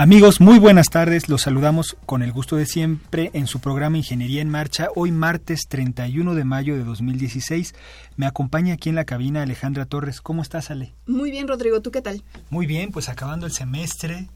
Amigos, muy buenas tardes. Los saludamos con el gusto de siempre en su programa Ingeniería en Marcha. Hoy martes 31 de mayo de 2016. Me acompaña aquí en la cabina Alejandra Torres. ¿Cómo estás, Ale? Muy bien, Rodrigo. ¿Tú qué tal? Muy bien, pues acabando el semestre.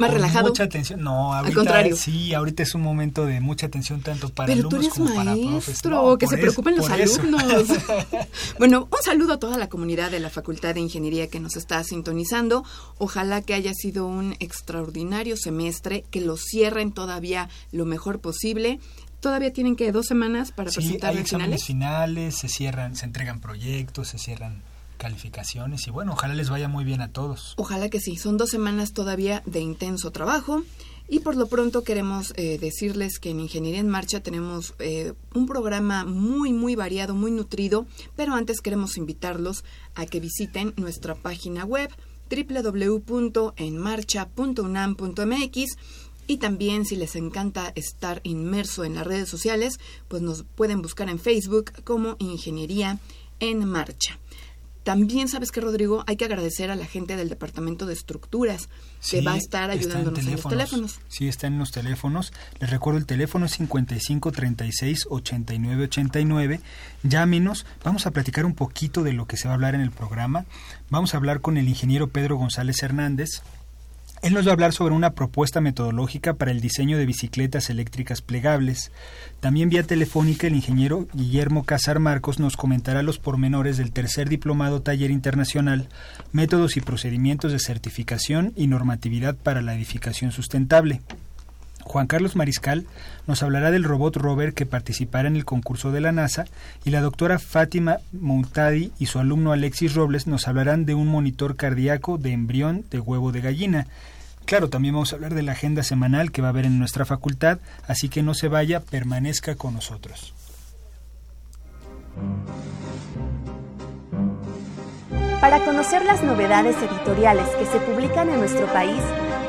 Más relajado. Mucha atención. No, ahorita, Al contrario. Sí, ahorita es un momento de mucha atención tanto para Pero tú alumnos eres como para profes. No, que se eso, preocupen los alumnos. bueno, un saludo a toda la comunidad de la Facultad de Ingeniería que nos está sintonizando. Ojalá que haya sido un extraordinario semestre, que lo cierren todavía lo mejor posible. Todavía tienen que dos semanas para Sí, presentar hay los exámenes finales. finales, se cierran, se entregan proyectos, se cierran calificaciones y bueno, ojalá les vaya muy bien a todos. Ojalá que sí. Son dos semanas todavía de intenso trabajo. Y por lo pronto queremos eh, decirles que en Ingeniería en Marcha tenemos eh, un programa muy, muy variado, muy nutrido. Pero antes queremos invitarlos a que visiten nuestra página web www.enmarcha.unam.mx y también si les encanta estar inmerso en las redes sociales, pues nos pueden buscar en Facebook como Ingeniería en Marcha. También, ¿sabes qué, Rodrigo? Hay que agradecer a la gente del Departamento de Estructuras que va a estar está en ayudándonos en, los teléfonos. Sí, está en los teléfonos. Les recuerdo el teléfono es 55 36 89 89. Llámenos. Vamos a platicar un poquito de lo que se va a hablar en el programa. Vamos a hablar con el ingeniero Pedro González Hernández. Él nos va a hablar sobre una propuesta metodológica para el diseño de bicicletas eléctricas plegables. También vía telefónica el ingeniero Guillermo Casar Marcos nos comentará los pormenores del tercer diplomado taller internacional, métodos y procedimientos de certificación y normatividad para la edificación sustentable. Juan Carlos Mariscal nos hablará del robot rover que participará en el concurso de la NASA y la doctora Fátima Moutadi y su alumno Alexis Robles nos hablarán de un monitor cardíaco de embrión de huevo de gallina. Claro, también vamos a hablar de la agenda semanal que va a haber en nuestra facultad, así que no se vaya, permanezca con nosotros. Para conocer las novedades editoriales que se publican en nuestro país,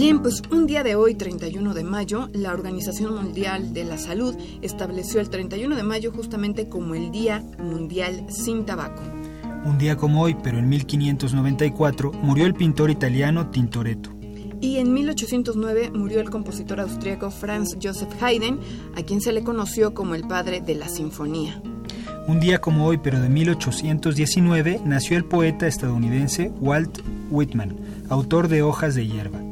Bien, pues un día de hoy, 31 de mayo, la Organización Mundial de la Salud estableció el 31 de mayo justamente como el Día Mundial sin Tabaco. Un día como hoy, pero en 1594, murió el pintor italiano Tintoretto. Y en 1809 murió el compositor austríaco Franz Joseph Haydn, a quien se le conoció como el padre de la sinfonía. Un día como hoy, pero de 1819, nació el poeta estadounidense Walt Whitman, autor de Hojas de hierba.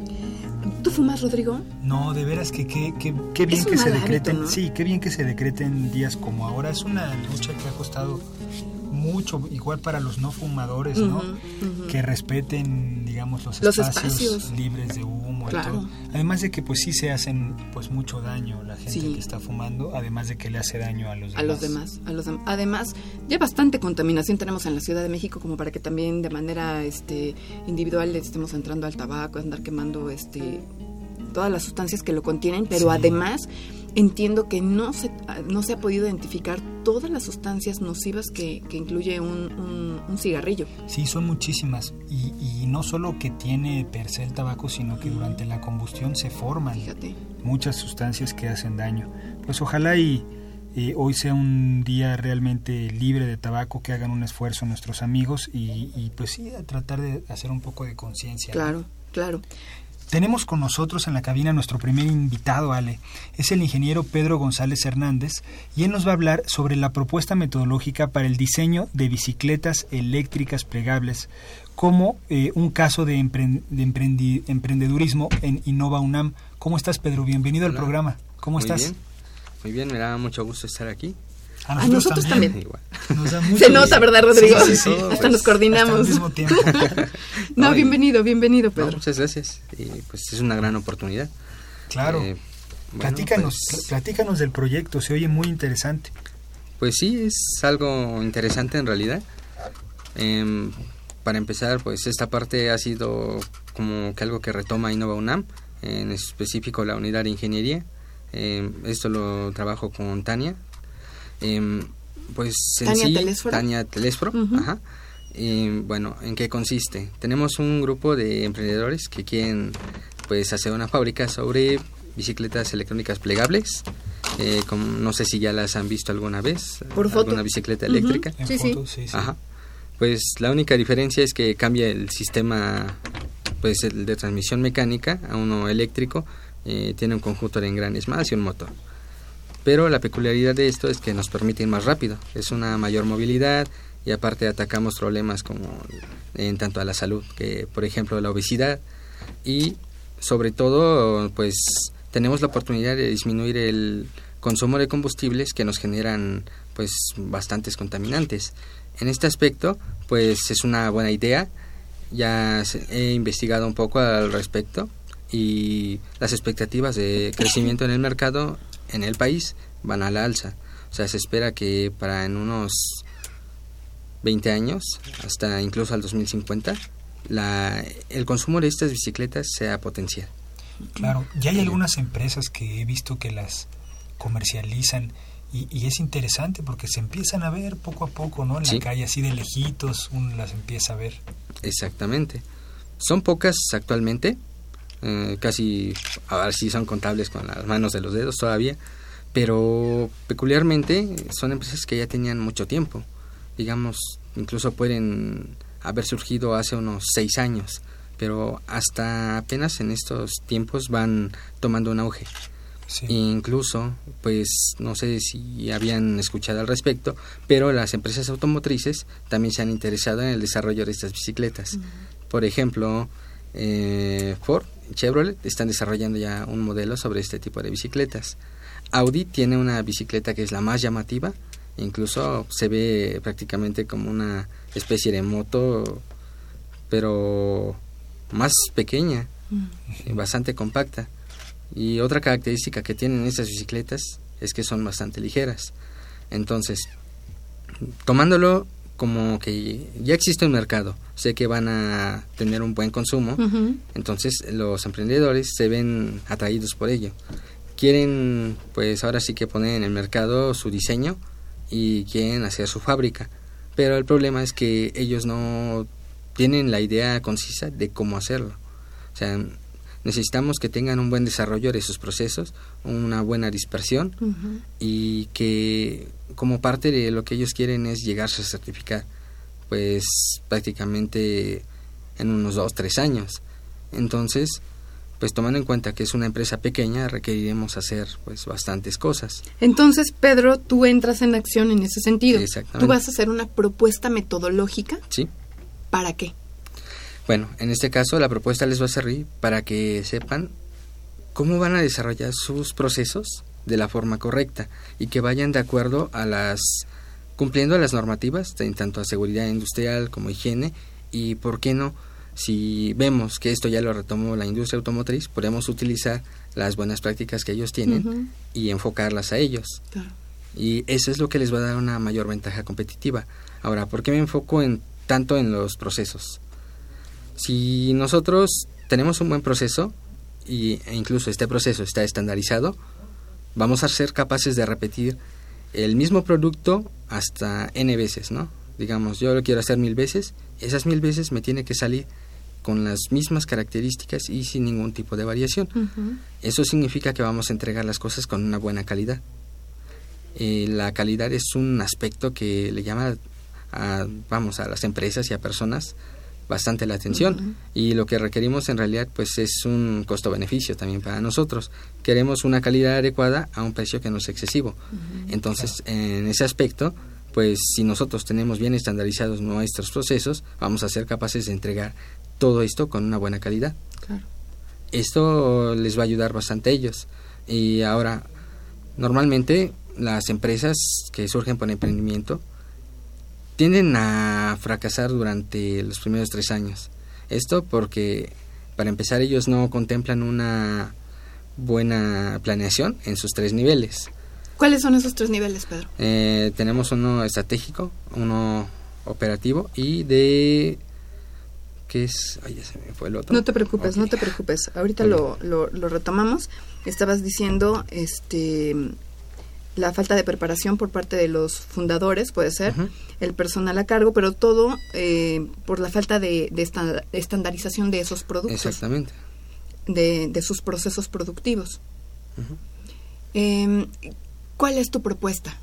¿Tú fumas, Rodrigo? No, de veras que qué que, qué bien que se decreten, hábito, ¿no? sí, qué bien que se decreten días como ahora. Es una lucha que ha costado mucho, igual para los no fumadores, ¿no? Que respeten, digamos, los, Los espacios, espacios. libres de humo y todo. Además de que pues sí se hacen pues mucho daño la gente Sí. que está fumando, además de que le hace daño a los demás. a los demás, a los dem- Además, ya bastante contaminación tenemos en la Ciudad de México como para que también de manera este individual le estemos entrando al tabaco, andar quemando este todas las sustancias que lo contienen, pero Sí. además entiendo que no se no se ha podido identificar todas las sustancias nocivas que, que incluye un, un- un cigarrillo. Sí, son muchísimas. Y, y no solo que tiene per se el tabaco, sino que durante la combustión se forman Fíjate. muchas sustancias que hacen daño. Pues ojalá y eh, hoy sea un día realmente libre de tabaco, que hagan un esfuerzo nuestros amigos y, y, pues sí, a tratar de hacer un poco de conciencia. ¿no? Claro, claro. Tenemos con nosotros en la cabina nuestro primer invitado, Ale. Es el ingeniero Pedro González Hernández y él nos va a hablar sobre la propuesta metodológica para el diseño de bicicletas eléctricas plegables como eh, un caso de, emprendedurismo en Innova UNAM. ¿Cómo estás, Pedro? Bienvenido al programa. ¿Cómo Muy estás? Bien. Muy bien, me da mucho gusto estar aquí. A nosotros, también. Nos da mucho Se nota, ¿verdad, Rodrigo? Sí, sí, sí. Hasta nos coordinamos. Hasta mismo tiempo. no, No, y- bienvenido, bienvenido, Pedro. No, muchas gracias. Y pues es una gran oportunidad. Claro. Eh, bueno, platícanos, pues, platícanos del proyecto, se oye muy interesante. Pues sí, es algo interesante en realidad. Em, para empezar, pues esta parte ha sido como que algo que retoma Innova UNAM, en específico la unidad de ingeniería. Em, esto lo trabajo con Tania. Em, pues Tania sí, Telésforo. Tania Telésforo, Ujú. ajá. Y, bueno, ¿en qué consiste? Tenemos un grupo de emprendedores que quieren pues hacer una fábrica sobre bicicletas electrónicas plegables. Eh, no sé si ya las han visto alguna vez. Por foto. Alguna bicicleta Ujú. eléctrica. En Sí, sí. fotos, sí, sí. Ajá. Pues la única diferencia es que cambia el sistema, pues el de transmisión mecánica a uno eléctrico. eh, tiene un conjunto de engranes más y un motor. Pero la peculiaridad de esto es que nos permite ir más rápido. Es una mayor movilidad y aparte atacamos problemas como en tanto a la salud, que por ejemplo la obesidad y sobre todo pues tenemos la oportunidad de disminuir el consumo de combustibles que nos generan pues bastantes contaminantes. En este aspecto pues es una buena idea. Ya he investigado un poco al respecto y las expectativas de crecimiento en el mercado en el país van a la alza. O sea, se espera que para en unos 20 años, hasta incluso al 2050, la, el consumo de estas bicicletas sea potencial. Claro, ya hay algunas empresas que he visto que las comercializan y, y es interesante porque se empiezan a ver poco a poco, ¿no? En Sí. la calle, así de lejitos, uno las empieza a ver. Exactamente. Son pocas actualmente, eh, casi ahora sí son contables con las manos de los dedos todavía, pero peculiarmente son empresas que ya tenían mucho tiempo. Digamos, incluso pueden haber surgido hace unos seis años, pero hasta apenas en estos tiempos van tomando un auge. Sí. Incluso, pues no sé si habían escuchado al respecto, pero las empresas automotrices también se han interesado en el desarrollo de estas bicicletas. Por ejemplo, eh, Ford Chevrolet están desarrollando ya un modelo sobre este tipo de bicicletas. Audi tiene una bicicleta que es la más llamativa, incluso se ve prácticamente como una especie de moto, pero más pequeña, y bastante compacta. Y otra característica que tienen estas bicicletas es que son bastante ligeras. Entonces, tomándolo como que ya existe un mercado, sé que van a tener un buen consumo, entonces los emprendedores se ven atraídos por ello. Quieren, pues ahora sí que poner en el mercado su diseño y quieren hacer su fábrica. Pero el problema es que ellos no tienen la idea concisa de cómo hacerlo. O sea, necesitamos que tengan un buen desarrollo de sus procesos, una buena dispersión y que como parte de lo que ellos quieren es llegarse a certificar pues prácticamente en unos dos tres años entonces pues tomando en cuenta que es una empresa pequeña requeriremos hacer pues bastantes cosas Entonces, Pedro, tú entras en acción en ese sentido. Exactamente. Tú vas a hacer una propuesta metodológica. sí ¿Para qué? Bueno en este caso la propuesta les va a servir para que sepan cómo van a desarrollar sus procesos de la forma correcta y que vayan de acuerdo a las cumpliendo las normativas en tanto a seguridad industrial como higiene y por qué no si vemos que esto ya lo retomó la industria automotriz podemos utilizar las buenas prácticas que ellos tienen y enfocarlas a ellos Claro. y eso es lo que les va a dar una mayor ventaja competitiva. Ahora, ¿por qué me enfoco en tanto en los procesos? Si nosotros tenemos un buen proceso y, e incluso este proceso está estandarizado, vamos a ser capaces de repetir el mismo producto hasta n veces, ¿no? Digamos, yo lo quiero hacer mil veces, esas mil veces me tiene que salir con las mismas características y sin ningún tipo de variación. Eso significa que vamos a entregar las cosas con una buena calidad. Eh, la calidad es un aspecto que le llama a, vamos, a las empresas y a personas bastante la atención y lo que requerimos en realidad pues es un costo-beneficio también para nosotros. Queremos una calidad adecuada a un precio que no es excesivo. Entonces, en ese aspecto, pues si nosotros tenemos bien estandarizados nuestros procesos, vamos a ser capaces de entregar todo esto con una buena calidad. Esto les va a ayudar bastante a ellos. Y ahora, normalmente las empresas que surgen por emprendimiento tienden a fracasar durante los primeros tres años. Esto porque, para empezar, ellos no contemplan una buena planeación en sus tres niveles. ¿Cuáles son esos tres niveles, Pedro? Eh, tenemos uno estratégico, uno operativo y de ¿Qué es? Ay, ya se me fue el otro. No te preocupes, no te preocupes. Ahorita lo, lo, lo, retomamos. Estabas diciendo este la falta de preparación por parte de los fundadores, puede ser, el personal a cargo, pero todo eh, por la falta de, estandarización de esos productos. Exactamente. De, de sus procesos productivos. Em, ¿Cuál es tu propuesta?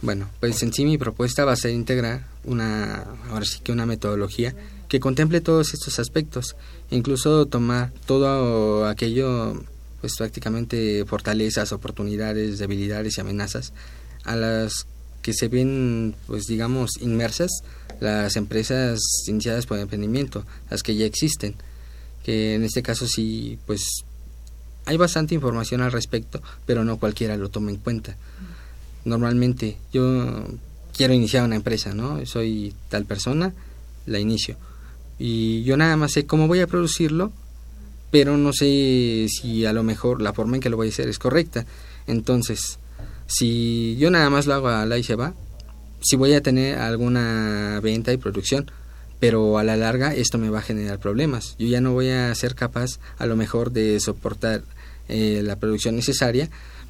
Bueno, pues en sí mi propuesta va a ser integrar una, ahora sí que una metodología que contemple todos estos aspectos, incluso tomar todo aquello pues prácticamente fortalezas, oportunidades, debilidades y amenazas a las que se ven pues digamos inmersas las empresas iniciadas por emprendimiento, las que ya existen, que en este caso sí pues hay bastante información al respecto, pero no cualquiera lo toma en cuenta. Normalmente yo quiero iniciar una empresa, ¿no? Soy tal persona, la inicio. Y yo nada más sé cómo voy a producirlo, pero no sé si a lo mejor la forma en que lo voy a hacer es correcta. Entonces, si yo nada más lo hago a la y se va, si voy a tener alguna venta y producción, pero a la larga esto me va a generar problemas. Yo ya no voy a ser capaz a lo mejor de soportar eh, la producción necesaria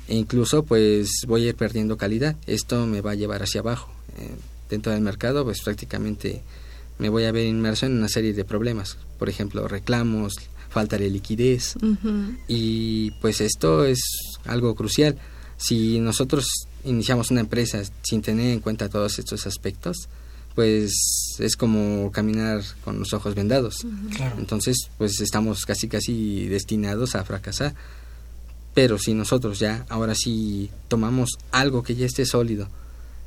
e incluso pues voy a ir perdiendo calidad. Esto me va a llevar hacia abajo. Eh, dentro del mercado pues prácticamente me voy a ver inmerso en una serie de problemas. Por ejemplo, reclamos, falta de liquidez. Y pues esto es algo crucial. Si nosotros iniciamos una empresa sin tener en cuenta todos estos aspectos, pues es como caminar con los ojos vendados. Entonces, pues estamos casi casi destinados a fracasar. Pero si nosotros ya ahora sí tomamos algo que ya esté sólido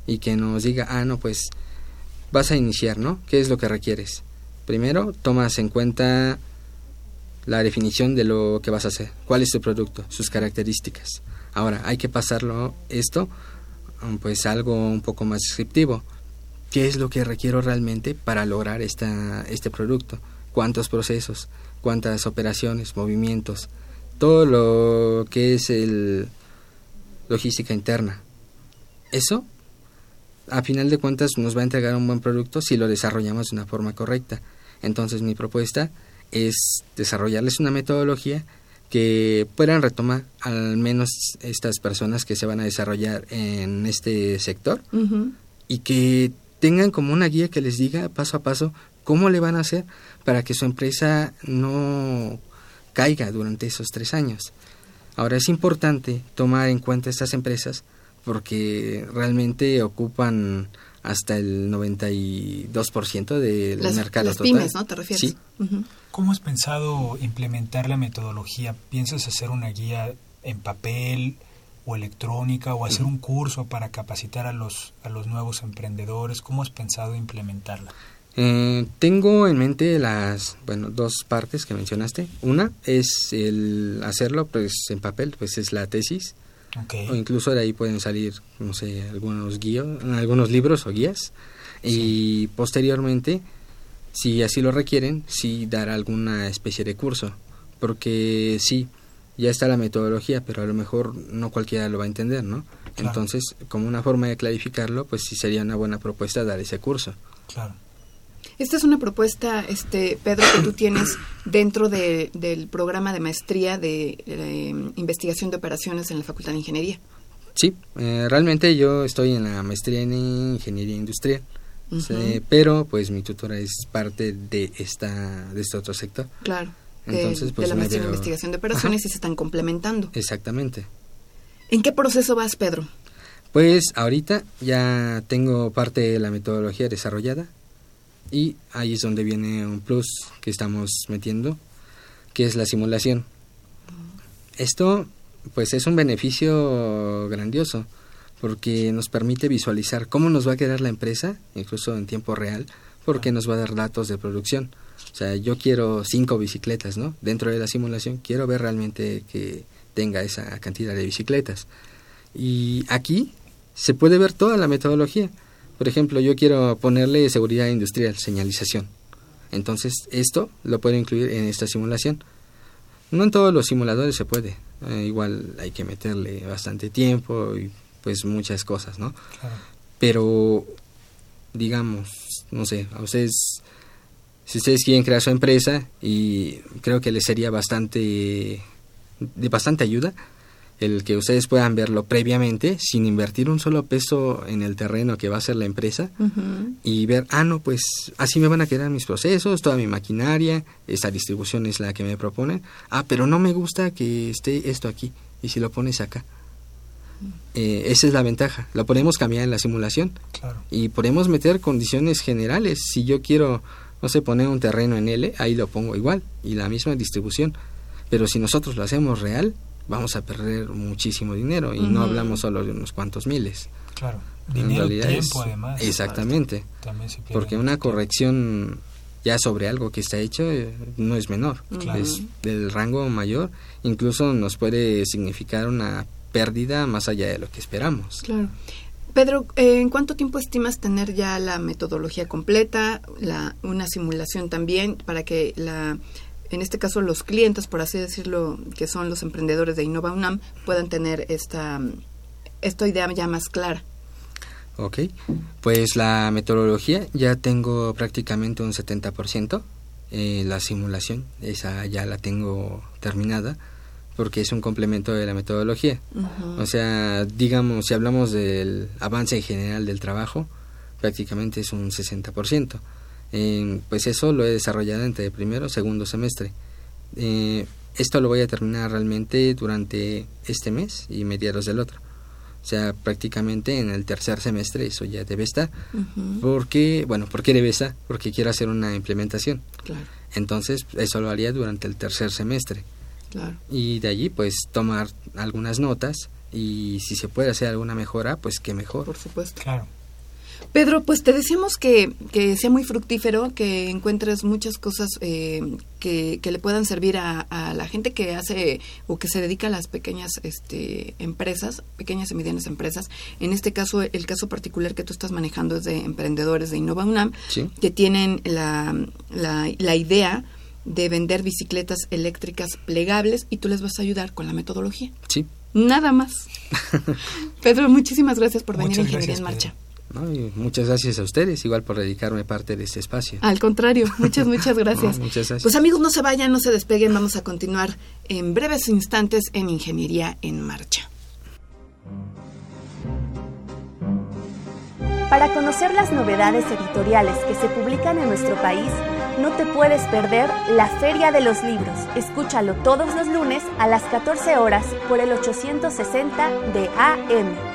y que nos diga, ah, no, pues vas a iniciar, ¿no? ¿Qué es lo que requieres? Primero, tomas en cuenta la definición de lo que vas a hacer, cuál es tu producto, sus características. Ahora, hay que pasarlo esto pues algo un poco más descriptivo. ¿Qué es lo que requiero realmente para lograr esta, este producto? ¿Cuántos procesos? ¿Cuántas operaciones? ¿Movimientos? Todo lo que es el logística interna. Eso, a final de cuentas, nos va a entregar un buen producto si lo desarrollamos de una forma correcta. Entonces, mi propuesta es desarrollarles una metodología que puedan retomar al menos estas personas que se van a desarrollar en este sector y que tengan como una guía que les diga paso a paso cómo le van a hacer para que su empresa no caiga durante esos tres años. Ahora es importante tomar en cuenta estas empresas porque realmente ocupan hasta el 92% del mercado las total. pymes, ¿no? ¿Te refieres? Sí. ¿Cómo has pensado implementar la metodología? ¿Piensas hacer una guía en papel o electrónica o hacer un curso para capacitar a los, a los nuevos emprendedores? ¿Cómo has pensado implementarla? Eh, tengo en mente las bueno dos partes que mencionaste. Una es el hacerlo pues en papel, pues es la tesis. O incluso de ahí pueden salir, no sé, algunos guíos, algunos libros o guías. Y posteriormente, si así lo requieren, sí dar alguna especie de curso. Porque sí, ya está la metodología, pero a lo mejor no cualquiera lo va a entender, ¿no? Entonces, como una forma de clarificarlo, pues sí sería una buena propuesta dar ese curso. Claro. Esta es una propuesta, este Pedro, que tú tienes dentro de, del programa de maestría de eh, investigación de operaciones en la Facultad de Ingeniería. Sí, eh, realmente yo estoy en la maestría en ingeniería industrial, pero pues mi tutora es parte de esta de este otro sector. Claro. Entonces, de, pues, la maestría en investigación de operaciones y se están complementando. Exactamente. ¿En qué proceso vas, Pedro? Pues ahorita ya tengo parte de la metodología desarrollada Y ahí es donde viene un plus que estamos metiendo, que es la simulación. Esto pues es un beneficio grandioso porque nos permite visualizar cómo nos va a quedar la empresa, incluso en tiempo real, porque nos va a dar datos de producción. O sea, yo quiero cinco bicicletas, ¿no? Dentro de la simulación quiero ver realmente que tenga esa cantidad de bicicletas. Y aquí se puede ver toda la metodología. Por ejemplo, yo quiero ponerle seguridad industrial, señalización. Entonces, esto lo puedo incluir en esta simulación. No en todos los simuladores se puede. Eh, igual hay que meterle bastante tiempo y pues muchas cosas, ¿no? Pero, digamos, no sé, a ustedes, si ustedes quieren crear su empresa y creo que les sería bastante, de bastante ayuda, el que ustedes puedan verlo previamente sin invertir un solo peso en el terreno que va a ser la empresa y ver, ah, no, pues así me van a quedar mis procesos, toda mi maquinaria, esta distribución es la que me proponen, ah, pero no me gusta que esté esto aquí y si lo pones acá. Eh, esa es la ventaja, lo podemos cambiar en la simulación y podemos meter condiciones generales. Si yo quiero, no sé, poner un terreno en L, ahí lo pongo igual y la misma distribución. Pero si nosotros lo hacemos real, vamos a perder muchísimo dinero y no hablamos solo de unos cuantos miles. Claro, dinero, tiempo además. Exactamente, porque una corrección ya sobre algo que está hecho eh, no es menor, es del rango mayor, incluso nos puede significar una pérdida más allá de lo que esperamos. Claro. Pedro, eh, ¿en cuánto tiempo estimas tener ya la metodología completa, la, una simulación también para que la en este caso los clientes, por así decirlo, que son los emprendedores de Innova UNAM, puedan tener esta, esta idea ya más clara. Ok, pues la metodología ya tengo prácticamente un 70%, eh, la simulación, esa ya la tengo terminada porque es un complemento de la metodología. O sea, digamos, si hablamos del avance general del trabajo, prácticamente es un 60% pues eso lo he desarrollado entre el primero y segundo semestre. Eh, esto lo voy a terminar realmente durante este mes y mediados del otro. O sea, prácticamente en el tercer semestre eso ya debe estar. Porque, bueno, ¿por qué debe estar? Porque quiero hacer una implementación. Entonces, eso lo haría durante el tercer semestre. Y de allí, pues, tomar algunas notas y si se puede hacer alguna mejora, pues qué mejor. Por supuesto. Claro. Pedro, pues te decimos que, que sea muy fructífero, que encuentres muchas cosas eh, que, que, le puedan servir a, la gente que hace o que se dedica a las pequeñas este, empresas, pequeñas y medianas empresas. En este caso, el caso particular que tú estás manejando es de emprendedores de Innova UNAM, que tienen la, la, la idea de vender bicicletas eléctricas plegables y tú les vas a ayudar con la metodología. Sí. Nada más. Pedro, muchísimas gracias por venir a Ingeniería en Marcha muchas gracias a ustedes, igual por dedicarme parte de este espacio. Al contrario, muchas, muchas gracias. muchas gracias. Pues amigos, no se vayan, no se despeguen, vamos a continuar en breves instantes en Ingeniería en Marcha. Para conocer las novedades editoriales que se publican en nuestro país, no te puedes perder la Feria de los Libros. Escúchalo todos los lunes a las 14 horas por el 860 de AM.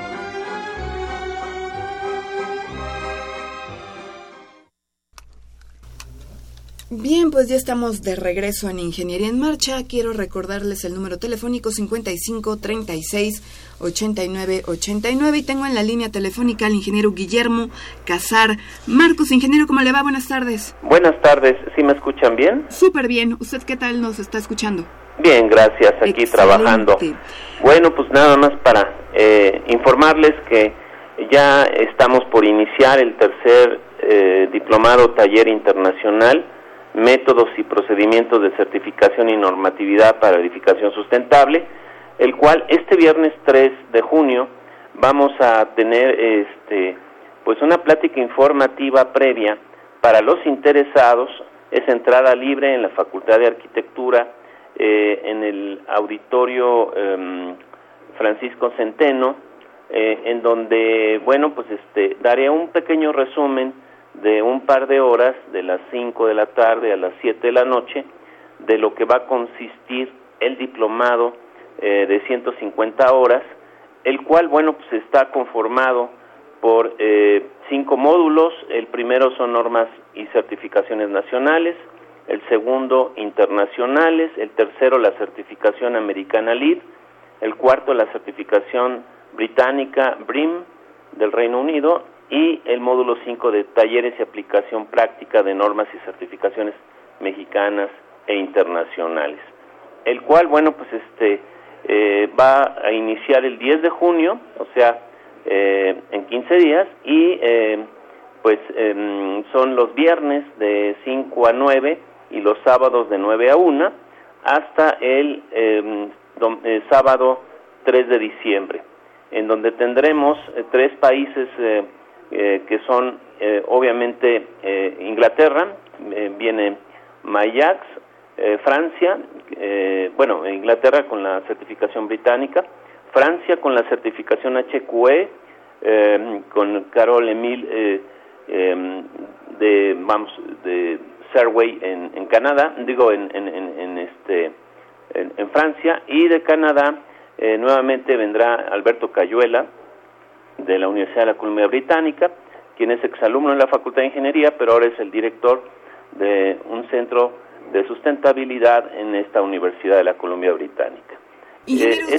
Bien, pues ya estamos de regreso en Ingeniería en Marcha. Quiero recordarles el número telefónico 55 36 89 89 y tengo en la línea telefónica al ingeniero Guillermo Casar. Marcos, ingeniero, ¿cómo le va? Buenas tardes. Buenas tardes, ¿sí me escuchan bien? Súper bien. ¿Usted qué tal nos está escuchando? Bien, gracias, aquí trabajando. Bueno, pues nada más para eh, informarles que ya estamos por iniciar el tercer eh, diplomado taller internacional métodos y procedimientos de certificación y normatividad para edificación sustentable, el cual este viernes 3 de junio vamos a tener este pues una plática informativa previa para los interesados, es entrada libre en la Facultad de Arquitectura eh, en el auditorio em, Francisco Centeno, eh, en donde, bueno, pues este, daré un pequeño resumen de un par de horas, de las 5 de la tarde a las 7 de la noche, de lo que va a consistir el diplomado eh, de 150 horas, el cual, bueno, pues está conformado por eh, cinco módulos. El primero son normas y certificaciones nacionales, el segundo internacionales, el tercero la certificación americana LEED, el cuarto la certificación británica BRIM del Reino Unido y el módulo 5 de talleres y aplicación práctica de normas y certificaciones mexicanas e internacionales. El cual, bueno, pues este eh, va a iniciar el 10 de junio, o sea, eh, en 15 días, y eh, pues em, son los viernes de 5 a 9 y los sábados de 9 a 1 hasta el em, sábado 3 de diciembre, en donde tendremos tres países que son obviamente Inglaterra, viene Mayax, eh, Francia, eh, bueno, Inglaterra con la certificación británica, Francia con la certificación HQE, eh, con Carol Emile em, de, vamos, de Serway en, Canadá, digo, en, en, este, en, Francia, y de Canadá nuevamente vendrá Alberto Cayuela, de la Universidad de la Columbia Británica, quien es exalumno en la Facultad de Ingeniería, pero ahora es el director de un centro de sustentabilidad en esta Universidad de la Columbia Británica. Ingeniero, eh,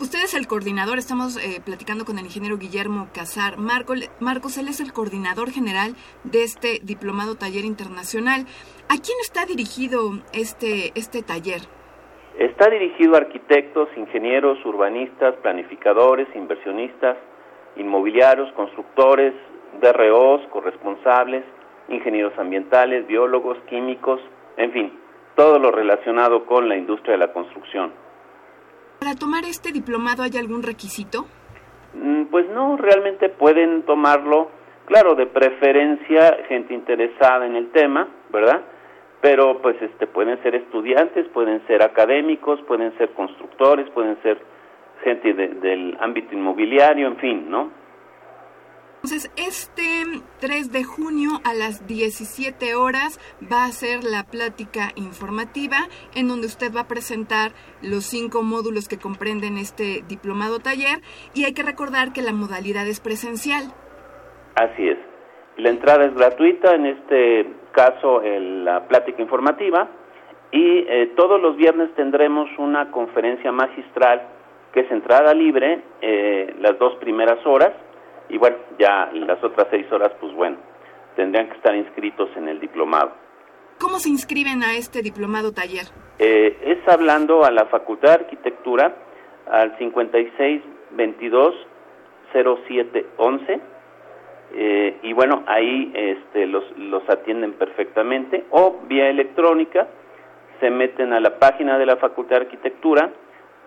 usted, es el coordinador, estamos eh, platicando con el ingeniero Guillermo Casar. Marco, Marcos, él es el coordinador general de este diplomado taller internacional. ¿A quién está dirigido este, este taller? Está dirigido a arquitectos, ingenieros, urbanistas, planificadores, inversionistas, inmobiliarios, constructores, DROs, corresponsables, ingenieros ambientales, biólogos, químicos, en fin, todo lo relacionado con la industria de la construcción. ¿Para tomar este diplomado hay algún requisito? Mm, pues no, realmente pueden tomarlo, claro, de preferencia gente interesada en el tema, ¿verdad? Pero pues este pueden ser estudiantes, pueden ser académicos, pueden ser constructores, pueden ser gente del ámbito inmobiliario, en fin, ¿no? Entonces, este 3 de junio a las 17 horas va a ser la plática informativa en donde usted va a presentar los cinco módulos que comprenden este diplomado taller y hay que recordar que la modalidad es presencial. Así es. La entrada es gratuita, en este caso la plática informativa y eh, todos los viernes tendremos una conferencia magistral que es entrada libre eh, las dos primeras horas y bueno, ya las otras seis horas, pues bueno, tendrían que estar inscritos en el diplomado. ¿Cómo se inscriben a este diplomado taller? Eh, es hablando a la Facultad de Arquitectura al 56 22 07 11 eh, y bueno, ahí este, los, los atienden perfectamente o vía electrónica se meten a la página de la Facultad de Arquitectura,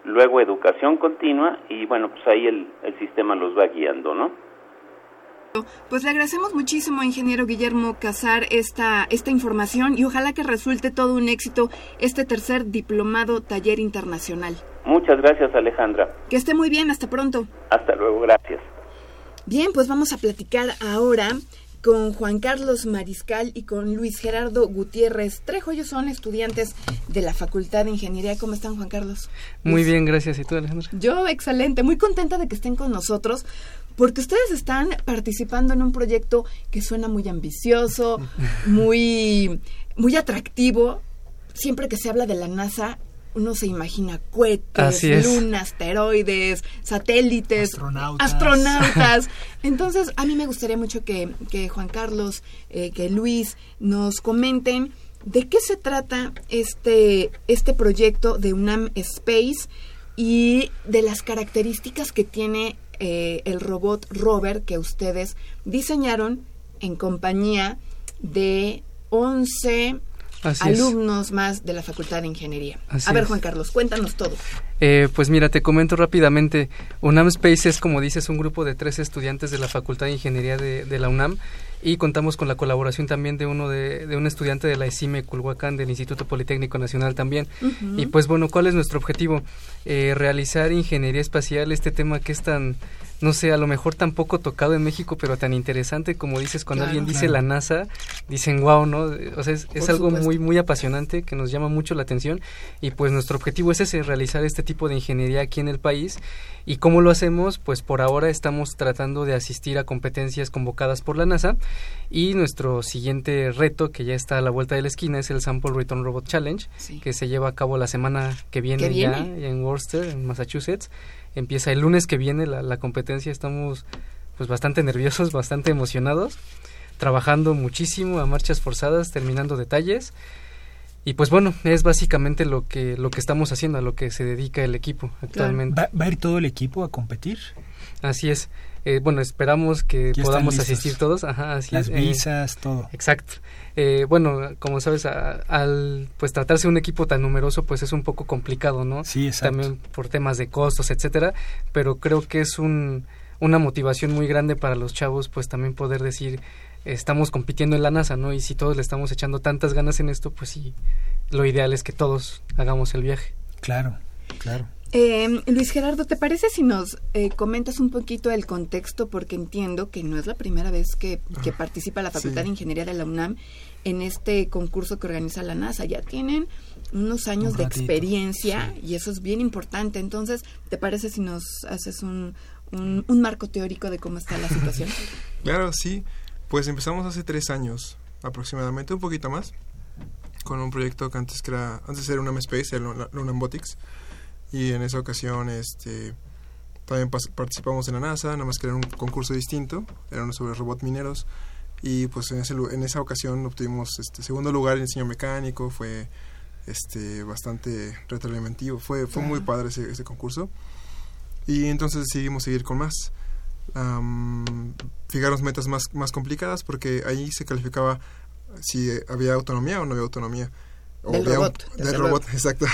luego educación continua y bueno, pues ahí el, el sistema los va guiando, ¿no? Pues le agradecemos muchísimo, ingeniero Guillermo Casar, esta, esta información y ojalá que resulte todo un éxito este tercer diplomado taller internacional. Muchas gracias, Alejandra. Que esté muy bien, hasta pronto. Hasta luego, gracias. Bien, pues vamos a platicar ahora con Juan Carlos Mariscal y con Luis Gerardo Gutiérrez Trejo. Ellos son estudiantes de la Facultad de Ingeniería. ¿Cómo están, Juan Carlos? Muy bien, gracias. ¿Y tú, Alejandra? Yo, excelente. Muy contenta de que estén con nosotros porque ustedes están participando en un proyecto que suena muy ambicioso, muy, muy atractivo. Siempre que se habla de la NASA, uno se imagina cohetes, lunas, asteroides, satélites, astronautas. Entonces, a mí me gustaría mucho que, Juan Carlos, eh, que Luis nos comenten de qué se trata este, este proyecto de UNAM Space y de las características que tiene eh, el robot rover que ustedes diseñaron en compañía de 11 alumnos más de la Facultad de Ingeniería. a ver, Juan Carlos, cuéntanos todo. Eh, pues mira, te comento rápidamente. UNAM Space es, como dices, un grupo de tres estudiantes de la Facultad de Ingeniería de, la UNAM y contamos con la colaboración también de uno de, de un estudiante de la ESIME Culhuacán del Instituto Politécnico Nacional también. Y pues bueno, ¿cuál es nuestro objetivo? Eh, realizar ingeniería espacial, este tema que es tan no sé, a lo mejor tampoco tocado en México, pero tan interesante como dices, cuando alguien dice la NASA, dicen wow, ¿no? O sea, es, algo muy, muy apasionante que nos llama mucho la atención y pues nuestro objetivo es ese, realizar este tipo de ingeniería aquí en el país. ¿Y cómo lo hacemos? Pues por ahora estamos tratando de asistir a competencias convocadas por la NASA y nuestro siguiente reto, que ya está a la vuelta de la esquina, es el Sample Return Robot Challenge, que se lleva a cabo la semana que viene, ya en Worcester, en Massachusetts empieza el lunes que viene la, la competencia. Estamos pues bastante nerviosos, bastante emocionados, trabajando muchísimo a marchas forzadas, terminando detalles. Y pues bueno, es básicamente lo que lo que estamos haciendo, a lo que se dedica el equipo actualmente. ¿Va, a ir todo el equipo a competir? Así es. Eh, bueno, esperamos que podamos asistir todos. Ajá, así Las eh, visas, todo. Exacto. Eh, bueno, como sabes, al pues tratarse de un equipo tan numeroso, pues es un poco complicado, ¿no? Sí, exacto. También por temas de costos, etcétera. Pero creo que es un, una motivación muy grande para los chavos, pues también poder decir, estamos compitiendo en la NASA, ¿no? Y si todos le estamos echando tantas ganas en esto, pues sí, lo ideal es que todos hagamos el viaje. Claro, claro. Eh, Luis Gerardo, ¿te parece si nos eh, comentas un poquito el contexto? Porque entiendo que no es la primera vez que, que ah, participa la Facultad de Ingeniería de la UNAM en este concurso que organiza la NASA. Ya tienen unos años de experiencia y eso es bien importante. Entonces, ¿te parece si nos haces un, un, un marco teórico de cómo está la situación? claro, sí. Pues empezamos hace tres años aproximadamente, un poquito más, con un proyecto que antes, que era, antes era una Space, era Luna Botics y en esa ocasión este también participamos en la NASA, nada más que era un concurso distinto, era uno sobre robots mineros y pues en, ese, en esa ocasión obtuvimos este segundo lugar en diseño mecánico, fue este bastante retroalimentivo, fue fue muy padre ese, ese, concurso y entonces decidimos seguir con más. Um, fijarnos metas más, más complicadas porque ahí se calificaba si había autonomía o no había autonomía. del robot. del robot, exacto.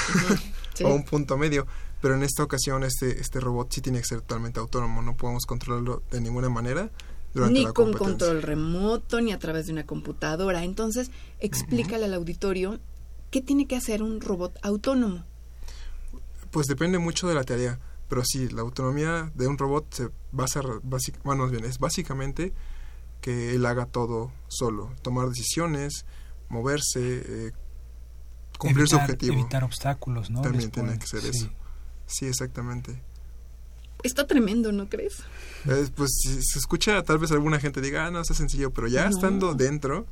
O un punto medio. Pero en esta ocasión este, este robot sí tiene que ser totalmente autónomo, no podemos controlarlo de ninguna manera. Durante ni con control remoto, ni a través de una computadora. Entonces, explícale al auditorio qué tiene que hacer un robot autónomo. Pues depende mucho de la tarea, pero sí, la autonomía de un robot se basa, bueno, bien, es básicamente que él haga todo solo, tomar decisiones, moverse, eh, cumplir su objetivo. Evitar obstáculos, ¿no? También tiene que ser eso. Sí, exactamente. Está tremendo, ¿no crees? pues se escucha, tal vez alguna gente diga, ah, no, está sencillo, pero ya estando dentro,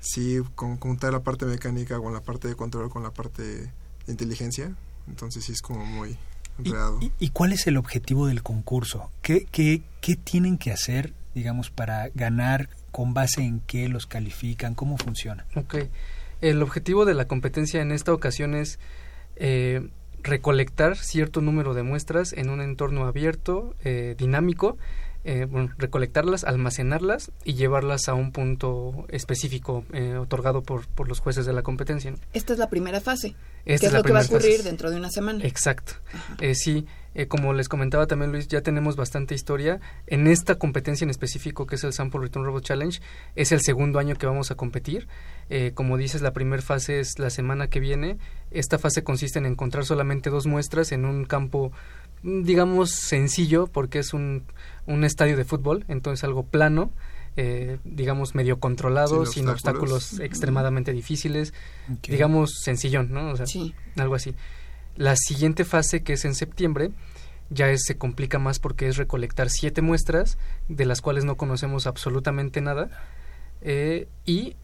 sí, con juntar la parte mecánica con la parte de control, con la parte de inteligencia, entonces sí es como muy enredado. ¿Y, y, cuál es el objetivo del concurso? ¿Qué, qué, ¿Qué tienen que hacer, digamos, para ganar? ¿Con base en qué los califican? ¿Cómo funciona? Ok. El objetivo de la competencia en esta ocasión es eh, recolectar cierto número de muestras en un entorno abierto, eh, dinámico, eh, recolectarlas, almacenarlas y llevarlas a un punto específico otorgado por, por, los jueces de la competencia. Esta es la primera fase. Esta es, lo que va a ocurrir dentro de una semana. Exacto. sí, eh, como les comentaba también Luis, ya tenemos bastante historia. En esta competencia en específico, que es el Sample Return Robot Challenge, es el segundo año que vamos a competir. Eh, como dices, la primera fase es la semana que viene. Esta fase consiste en encontrar solamente dos muestras en un campo, digamos, sencillo, porque es un, un estadio de fútbol, entonces algo plano. Eh, digamos medio controlado, sin, obstáculos, extremadamente difíciles, digamos sencillón, ¿no? O sea, algo así. La siguiente fase, que es en septiembre, ya se complica más porque es recolectar siete muestras, de las cuales no conocemos absolutamente nada, eh, y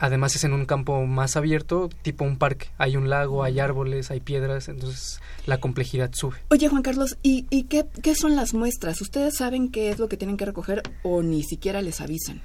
además es en un campo más abierto, tipo un parque. Hay un lago, hay árboles, hay piedras, entonces la complejidad sube. Oye, Juan Carlos, ¿y, y qué, qué son las muestras? ¿Ustedes saben qué es lo que tienen que recoger o ni siquiera les avisan?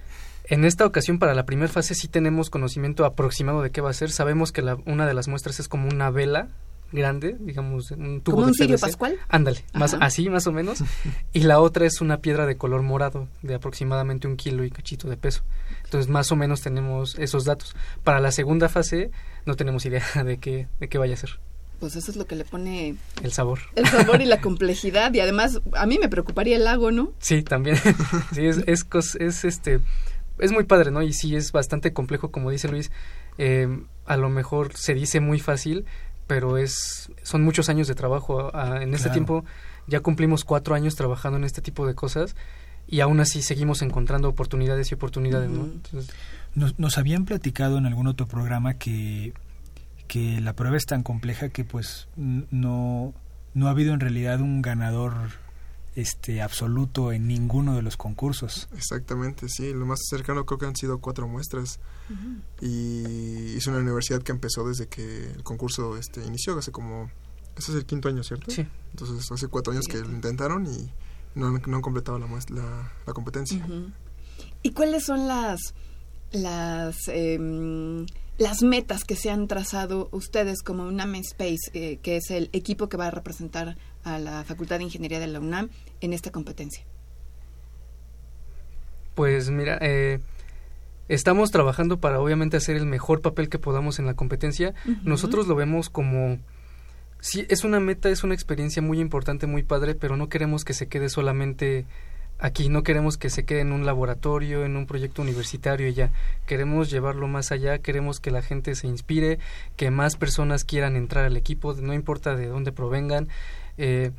En esta ocasión, para la primera fase, sí tenemos conocimiento aproximado de qué va a ser. Sabemos que la, una de las muestras es como una vela grande, digamos, un tubo ¿Como de un pascual? Ándale, más así más o menos. y la otra es una piedra de color morado de aproximadamente un kilo y cachito de peso. Entonces, más o menos tenemos esos datos. Para la segunda fase no tenemos idea de qué, de qué vaya a ser. Pues eso es lo que le pone... El sabor. El sabor y la complejidad. Y además, a mí me preocuparía el lago, ¿no? Sí, también. sí, es, es, es este es muy padre, ¿no? Y sí es bastante complejo, como dice Luis. Eh, a lo mejor se dice muy fácil, pero es son muchos años de trabajo. en este tiempo ya cumplimos cuatro años trabajando en este tipo de cosas y aún así seguimos encontrando oportunidades y oportunidades, ¿no? nos, nos habían platicado en algún otro programa que que la prueba es tan compleja que pues no no ha habido en realidad un ganador este absoluto en ninguno de los concursos. Exactamente, sí. Lo más cercano creo que han sido cuatro muestras. Y es una universidad que empezó desde que el concurso este inició, hace como... Ese es el quinto año, ¿cierto? Sí. Entonces hace cuatro años que lo intentaron y no, no han completado la, la, la competencia. ¿Y cuáles son las... las eh, las metas que se han trazado ustedes como UNAM Space, eh, que es el equipo que va a representar a la Facultad de Ingeniería de la UNAM en esta competencia? Pues mira, eh, estamos trabajando para obviamente hacer el mejor papel que podamos en la competencia. Nosotros lo vemos como... Sí, es una meta, es una experiencia muy importante, muy padre, pero no queremos que se quede solamente aquí no queremos que se quede en un laboratorio, en un proyecto universitario y ya. Queremos llevarlo más allá, queremos que la gente se inspire, que más personas quieran entrar al equipo, no importa de dónde provengan. Eh,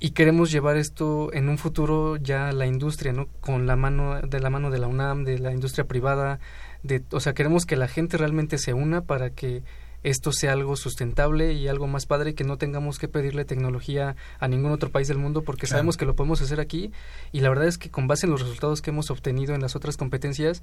y queremos llevar esto en un futuro ya a la industria, ¿no? Con la mano de la mano de la UNAM, de la industria privada, de, o sea, queremos que la gente realmente se una para que esto sea algo sustentable y algo más padre que no tengamos que pedirle tecnología a ningún otro país del mundo porque sabemos que lo podemos hacer aquí y la verdad es que con base en los resultados que hemos obtenido en las otras competencias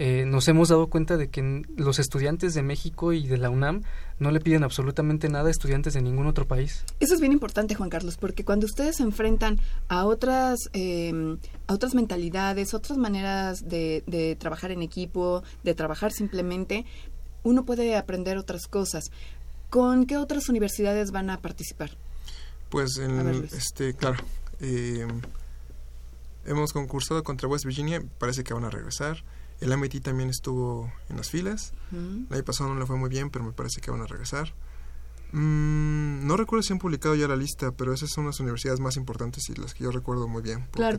eh, nos hemos dado cuenta de que los estudiantes de México y de la UNAM no le piden absolutamente nada a estudiantes de ningún otro país. Eso es bien importante, Juan Carlos, porque cuando ustedes se enfrentan a otras, eh, a otras mentalidades, otras maneras de, de trabajar en equipo, de trabajar simplemente, uno puede aprender otras cosas. ¿Con qué otras universidades van a participar? Pues, en, este, claro, eh, hemos concursado contra West Virginia, parece que van a regresar. El MIT también estuvo en las filas. El año pasado no le fue muy bien, pero me parece que van a regresar. Mm, no recuerdo si han publicado ya la lista, pero esas son las universidades más importantes y las que yo recuerdo muy bien. Claro,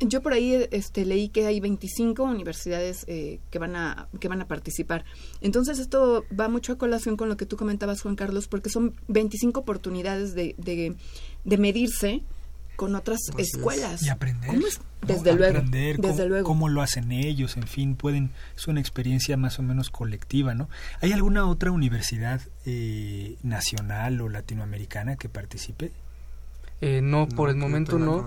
yo, por ahí este, leí que hay 25 universidades eh, que, van a, que van a participar. Entonces esto va mucho a colación con lo que tú comentabas, Juan Carlos, porque son 25 oportunidades de, de, de medirse con otras escuelas. Y aprender. Desde luego. Aprender desde luego. cómo lo hacen ellos, en fin, pueden, es una experiencia más o menos colectiva, ¿no? ¿Hay alguna otra universidad eh, nacional o latinoamericana que participe? Eh, no, por el momento no.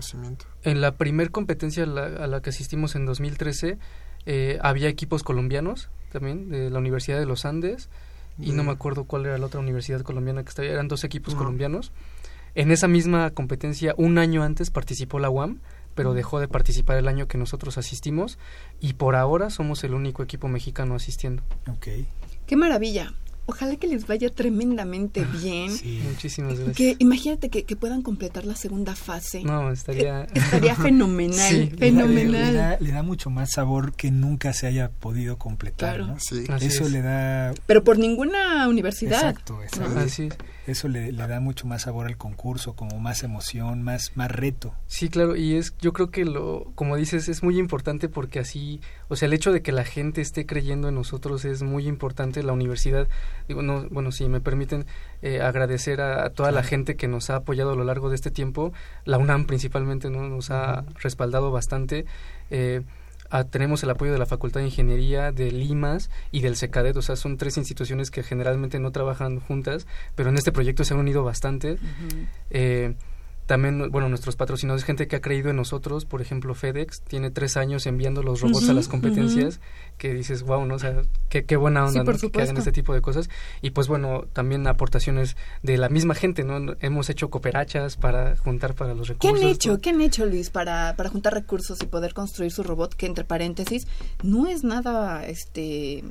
En la primer competencia a la, que asistimos en 2013 eh, había equipos colombianos también, de la Universidad de los Andes, y no me acuerdo cuál era la otra universidad colombiana que estaba, eran dos equipos colombianos. En esa misma competencia, un año antes participó la UAM, pero dejó de participar el año que nosotros asistimos y por ahora somos el único equipo mexicano asistiendo. Ok. Qué maravilla. Ojalá que les vaya tremendamente ah, bien. Sí, muchísimas gracias. Que imagínate que, puedan completar la segunda fase. No, estaría... Eh, estaría fenomenal, fenomenal. Le da, mucho más sabor que nunca se haya podido completar, claro. ¿no? Sí. Eso le da... Pero por ninguna universidad. Exacto, exacto. Así Eso le, le, da mucho más sabor al concurso, como más emoción, más, más reto. Sí, claro, y es, yo creo que lo, como dices, es muy importante porque así, o sea, el hecho de que la gente esté creyendo en nosotros es muy importante. La universidad digo, no, bueno, si me permiten eh, agradecer a, toda la gente que nos ha apoyado a lo largo de este tiempo, la UNAM principalmente ¿no? nos ha respaldado bastante. Eh, tenemos el apoyo de la Facultad de Ingeniería, de Limas y del SECADET, o sea, son tres instituciones que generalmente no trabajan juntas, pero en este proyecto se han unido bastante también, bueno, nuestros patrocinadores, gente que ha creído en nosotros, por ejemplo, FedEx, tiene tres años enviando los robots a las competencias, que dices, wow, ¿no? O sea, qué, qué buena onda, Que hagan este tipo de cosas. Y pues bueno, también aportaciones de la misma gente, ¿no? Hemos hecho cooperachas para juntar para los recursos. ¿Qué han hecho? ¿Qué han hecho, Luis, para, para juntar recursos y poder construir su robot? Que, entre paréntesis, no es nada, este,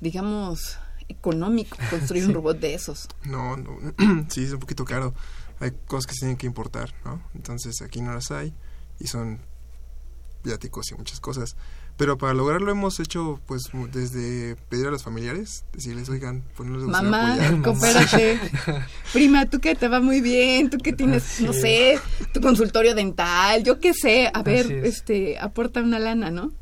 digamos, económico construir un robot de esos. No, no, sí, es un poquito caro hay cosas que se tienen que importar, ¿no? Entonces aquí no las hay y son viáticos y muchas cosas. Pero para lograrlo hemos hecho, pues, desde pedir a los familiares, decirles, oigan, pues no les Mamá, coopérate. Prima, tú que te va muy bien, tú que tienes, no sé, tu consultorio dental, yo qué sé. A ver, este, aporta una lana, ¿no?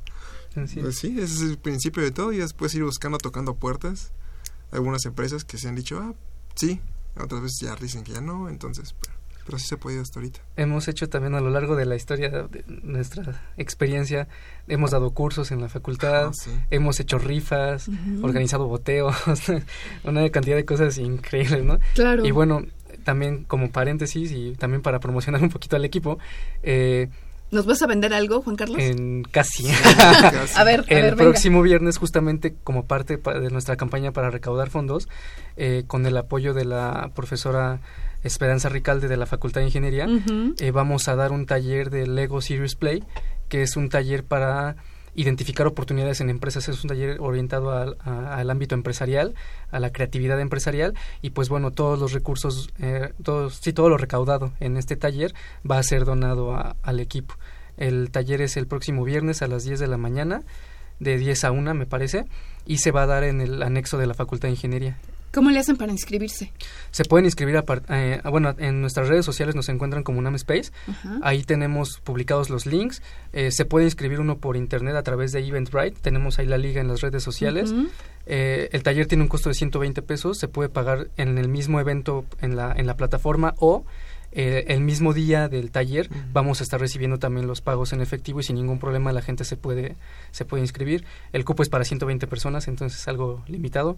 Pues sí, ese es el principio de todo y después ir buscando, tocando puertas. Algunas empresas que se han dicho, ah, sí, otras veces ya dicen que ya no, entonces, pero, pero sí se ha podido hasta ahorita. Hemos hecho también a lo largo de la historia de nuestra experiencia, hemos dado cursos en la facultad, ah, hemos hecho rifas, organizado boteos, una cantidad de cosas increíbles, ¿no? Claro. Y bueno, también como paréntesis y también para promocionar un poquito al equipo, eh, ¿Nos vas a vender algo, Juan Carlos? En casi. a ver, el próximo viernes, justamente como parte de nuestra campaña para recaudar fondos, eh, con el apoyo de la profesora Esperanza Ricalde de la Facultad de Ingeniería, eh, vamos a dar un taller de Lego Serious Play, que es un taller para identificar oportunidades en empresas. Es un taller orientado al, ámbito empresarial, a la creatividad empresarial y pues bueno, todos los recursos, eh, sí, todo lo recaudado en este taller va a ser donado al equipo. El taller es el próximo viernes a las 10 de la mañana, de 10 a 1 me parece, y se va a dar en el anexo de la Facultad de Ingeniería. ¿Cómo le hacen para inscribirse? Se pueden inscribir, a, eh, bueno, en nuestras redes sociales nos encuentran como UNAM Space. Ahí tenemos publicados los links. Eh, se puede inscribir uno por internet a través de Eventbrite. Tenemos ahí la liga en las redes sociales. Eh, el taller tiene un costo de 120 pesos. Se puede pagar en el mismo evento en la, en la plataforma o eh, el mismo día del taller vamos a estar recibiendo también los pagos en efectivo y sin ningún problema la gente se puede se puede inscribir. El cupo es para 120 personas, entonces es algo limitado.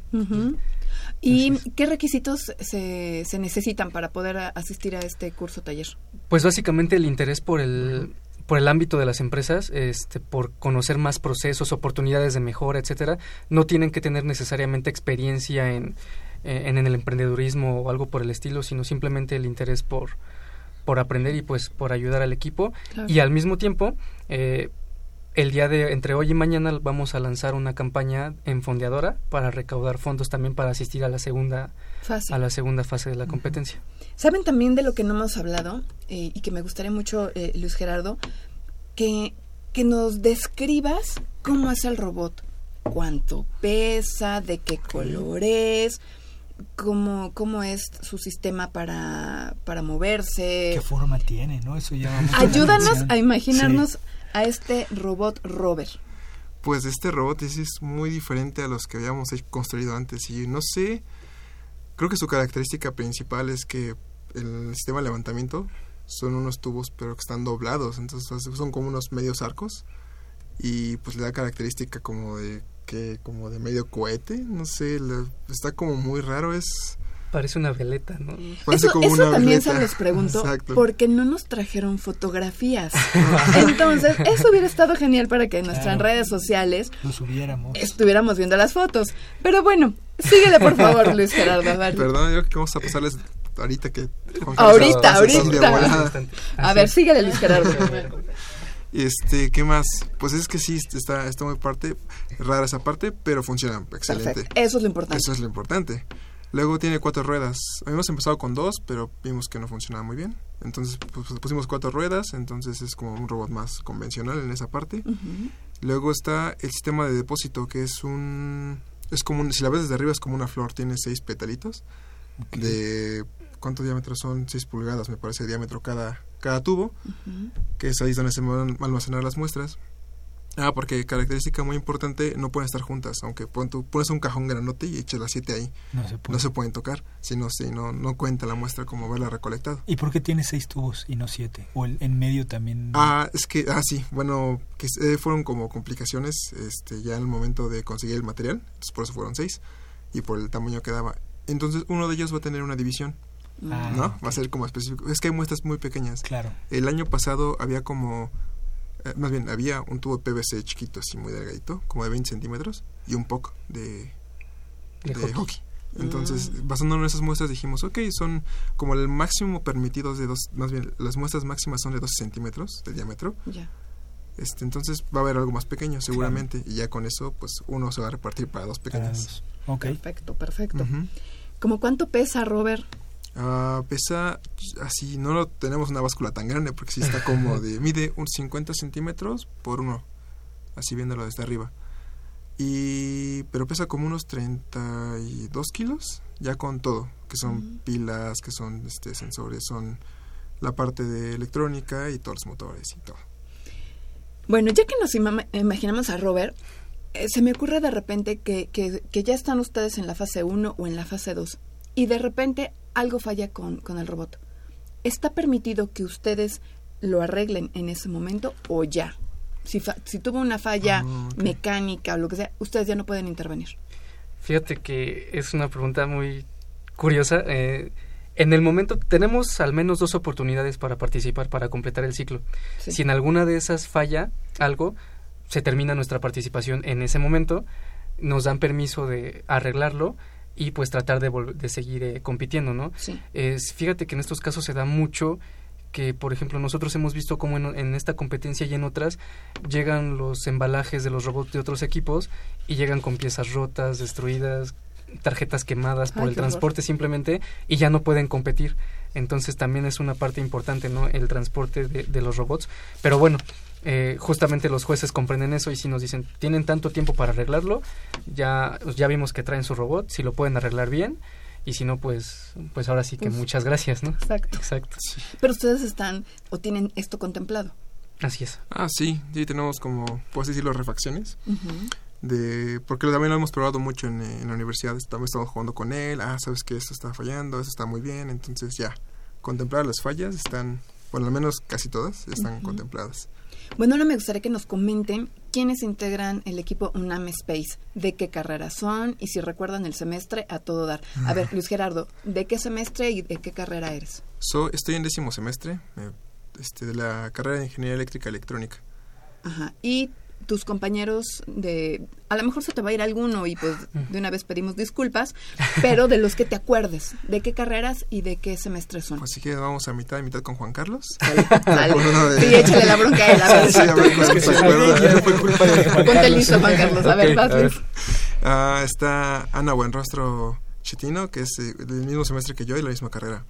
¿Y qué requisitos se, se necesitan para poder asistir a este curso taller? Pues básicamente el interés por el por el ámbito de las empresas, este, por conocer más procesos, oportunidades de mejora, etcétera, no tienen que tener necesariamente experiencia en, eh, en, el emprendedurismo o algo por el estilo, sino simplemente el interés por, por aprender y pues por ayudar al equipo. Y al mismo tiempo, eh, el día de entre hoy y mañana vamos a lanzar una campaña en fondeadora para recaudar fondos también para asistir a la segunda fase, a la segunda fase de la competencia. Saben también de lo que no hemos hablado eh, y que me gustaría mucho, Luis Gerardo, que, que nos describas cómo es el robot, cuánto pesa, de qué color es, cómo, cómo es su sistema para, para moverse. ¿Qué forma tiene, no? Eso Ayúdanos a imaginarnos a este robot rover. Pues este robot es, es muy diferente a los que habíamos construido antes y no sé, creo que su característica principal es que el sistema de levantamiento son unos tubos pero que están doblados, entonces son como unos medios arcos y pues le da característica como de que como de medio cohete, no sé, está como muy raro, es... Parece una veleta, ¿no? Parece eso, eso también se los pregunto, porque no nos trajeron fotografías. Entonces, eso hubiera estado genial para que en nuestras redes sociales estuviéramos viendo las fotos. Pero bueno, síguele por favor, Luis Gerardo. Perdón, yo creo que vamos a pasarles ahorita que... ahorita, ahorita. A ver, síguele, Luis Gerardo. Este, ¿qué más? Pues es que sí, está, está muy parte, rara esa parte, pero funciona excelente. Eso es lo importante. Eso es lo importante. Luego tiene cuatro ruedas. Habíamos empezado con dos, pero vimos que no funcionaba muy bien. Entonces pues, pusimos cuatro ruedas, entonces es como un robot más convencional en esa parte. Luego está el sistema de depósito, que es un... Es como un, si la ves desde arriba es como una flor, tiene seis petalitos. De... ¿Cuántos diámetros son? Seis pulgadas, me parece, el diámetro cada, cada tubo, que es ahí donde se van a almacenar las muestras. Ah, porque característica muy importante, no pueden estar juntas, aunque pones un cajón granote y echas las siete ahí. No se, pueden tocar, sino si no, no cuenta la muestra como haberla recolectado. ¿Y por qué tiene seis tubos y no siete? ¿O el, en medio también? Ah, es que, ah, sí, bueno, que eh, fueron como complicaciones este, ya en el momento de conseguir el material, entonces por eso fueron seis, y por el tamaño que daba. Entonces uno de ellos va a tener una división Ah, ¿No? Va a ser como específico. Es que hay muestras muy pequeñas. Claro. El año pasado había como. Eh, más bien, había un tubo PVC chiquito, así muy delgadito, como de 20 centímetros, y un poco de, de, hockey. Entonces, mm. basándonos en esas muestras, dijimos, ok, son como el máximo permitido de dos, más bien, las muestras máximas son de 12 centímetros de diámetro. Ya. Este, entonces va a haber algo más pequeño seguramente y ya con eso pues uno se va a repartir para dos pequeñas. Perfecto, perfecto. ¿Cómo cuánto pesa Robert? Uh, pesa así, no lo tenemos una báscula tan grande porque sí está como de, mide un 50 centímetros por uno, así viéndolo desde arriba. Y, pero pesa como unos 32 kilos, ya con todo, que son pilas, que son este, sensores, son la parte de electrónica y todos los motores y todo. Bueno, ya que nos imaginamos a Robert, eh, se me ocurre de repente que, que, ya están ustedes en la fase 1 o en la fase 2 y de repente algo falla con, con el robot. ¿Está permitido que ustedes lo arreglen en ese momento o ya? Si, si tuvo una falla ah, mecánica o lo que sea, ustedes ya no pueden intervenir. Fíjate que es una pregunta muy curiosa. Eh, en el momento tenemos al menos dos oportunidades para participar, para completar el ciclo. Si en alguna de esas falla algo, se termina nuestra participación en ese momento, nos dan permiso de arreglarlo y pues tratar de, de seguir eh, compitiendo, ¿no? Sí. Es, fíjate que en estos casos se da mucho que, por ejemplo, nosotros hemos visto como en, esta competencia y en otras llegan los embalajes de los robots de otros equipos y llegan con piezas rotas, destruidas, tarjetas quemadas por el transporte simplemente y ya no pueden competir. Entonces también es una parte importante, ¿no? El transporte de, de los robots. Pero bueno, eh, justamente los jueces comprenden eso y si nos dicen tienen tanto tiempo para arreglarlo, ya, ya vimos que traen su robot, si lo pueden arreglar bien y si no, pues, pues ahora sí que muchas gracias, ¿no? Exacto. Exacto. Pero ustedes están o tienen esto contemplado. Así es. Ah, sí, sí, tenemos como, puedes decirlo, refacciones. de Porque también lo hemos probado mucho en, en, la universidad, también estamos jugando con él, ah, sabes que esto está fallando, esto está muy bien, entonces ya, contemplar las fallas están, bueno, al menos casi todas están contempladas. Bueno, ahora me gustaría que nos comenten quiénes integran el equipo UNAM Space, de qué carrera son y si recuerdan el semestre a todo dar. A ver, Luis Gerardo, ¿de qué semestre y de qué carrera eres? So, estoy en décimo semestre eh, este, de la carrera de Ingeniería Eléctrica Electrónica. Ajá. ¿Y tus compañeros de... A lo mejor se te va a ir alguno y pues de una vez pedimos disculpas, pero de los que te acuerdes, ¿de qué carreras y de qué semestres son? Pues que vamos a mitad y mitad con Juan Carlos. Sí, échale la bronca a él, a ver. Sí, a ver, pues, que se fue culpa de Juan Ponte listo, Juan Carlos, a ver, vas, uh, está Ana Buenrostro Chetino, que es eh, del mismo semestre que yo y la misma carrera.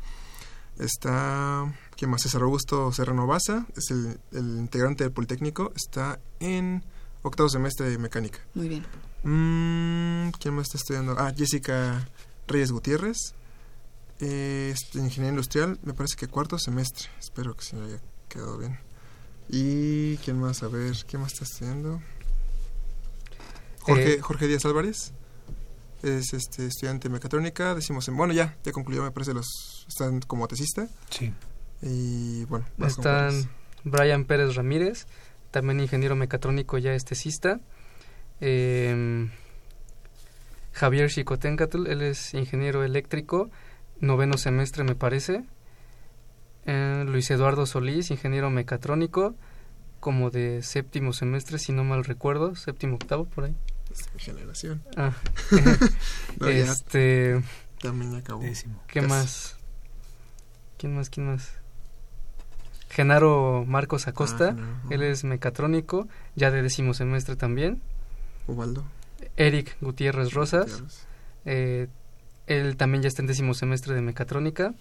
Está ¿Quién más? César Augusto Serrano Baza, es el, integrante del Politécnico, está en octavo semestre de mecánica. Muy bien. Mm, ¿Quién más está estudiando? Ah, Jessica Reyes Gutiérrez, eh, ingeniería industrial, me parece que cuarto semestre, espero que se haya quedado bien. ¿Y quién más? A ver, ¿quién más está estudiando? Jorge, eh, Jorge Díaz Álvarez es este estudiante de mecatrónica, decimos, en, bueno, ya, ya concluyó, me parece, los están como tesista. Sí. Y bueno, están Brian Pérez Ramírez, también ingeniero mecatrónico ya estesista. Eh, Javier Chicotencatl, él es ingeniero eléctrico, noveno semestre me parece. Eh, Luis Eduardo Solís, ingeniero mecatrónico, como de séptimo semestre, si no mal recuerdo, séptimo octavo por ahí. generación. Ah, este. También acabó. ¿Qué más? ¿Quién más? ¿Quién más? Genaro Marcos Acosta, ah, él es mecatrónico, ya de décimo semestre también. Ubaldo. Eric Gutiérrez Rosas, eh, él también ya está en décimo semestre de mecatrónica.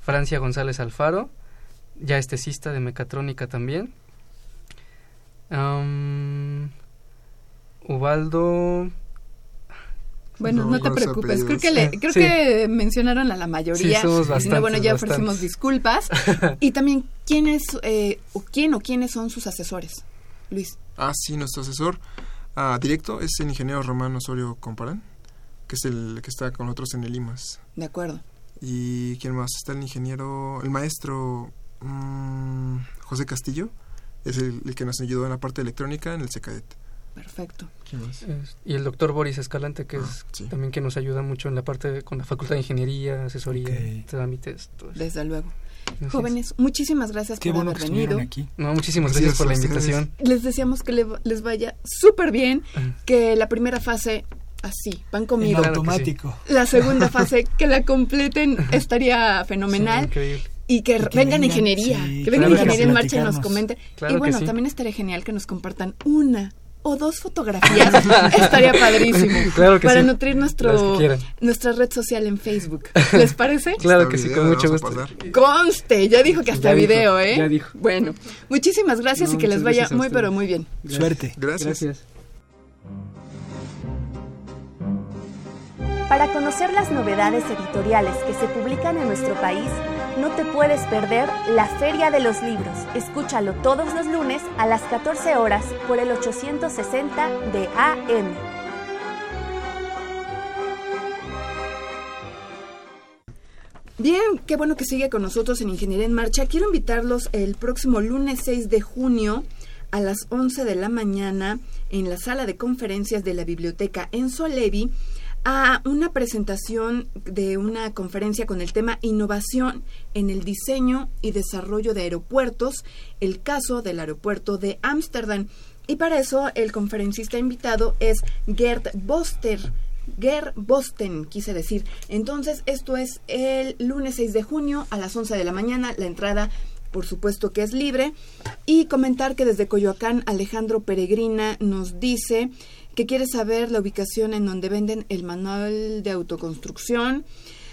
Francia González Alfaro, ya es tesista de mecatrónica también. Ubaldo bueno, no, te preocupes. Creo que le, creo que mencionaron a la mayoría. Sí, bueno, ya ofrecimos disculpas. y también quién es eh, o quién o quiénes son sus asesores, Luis. Ah, sí, nuestro asesor ah, directo es el ingeniero Román Osorio Comparán, que es el que está con nosotros en el IMAS. De acuerdo. Y quién más está el ingeniero, el maestro mm, José Castillo, es el, el, que nos ayudó en la parte electrónica en el SECADET. Perfecto. y el doctor Boris Escalante, que es ah, también que nos ayuda mucho en la parte con la Facultad de Ingeniería, asesoría, trámites. Desde luego. Jóvenes, muchísimas gracias por haber venido. No, muchísimas gracias, por la invitación. Les deseamos que les vaya súper bien, que la primera fase así, van conmigo. automático. La segunda fase, que la completen, estaría fenomenal. y que, vengan ingeniería, que vengan ingeniería en marcha y nos comenten. y bueno, también estaría genial que nos compartan una o dos fotografías estaría padrísimo para nutrir nuestro nuestra red social en Facebook. ¿Les parece? claro que sí, con mucho gusto. Conste, ya dijo que hasta video, ¿eh? Ya dijo. Bueno, muchísimas gracias y que les vaya muy pero muy bien. Suerte. Gracias. gracias. Para conocer las novedades editoriales que se publican en nuestro país, no te puedes perder la Feria de los Libros. Escúchalo todos los lunes a las 14 horas por el 860 de AM. Bien, qué bueno que sigue con nosotros en Ingeniería en Marcha. Quiero invitarlos el próximo lunes 6 de junio a las 11 de la mañana en la sala de conferencias de la biblioteca en Solevi a una presentación de una conferencia con el tema Innovación en el diseño y desarrollo de aeropuertos, el caso del aeropuerto de Ámsterdam. Y para eso el conferencista invitado es Gerd Boster. Gerd Bosten, quise decir. Entonces, esto es el lunes 6 de junio a las 11 de la mañana. La entrada por supuesto que es libre. Y comentar que desde Coyoacán Alejandro Peregrina nos dice que quiere saber la ubicación en donde venden el manual de autoconstrucción.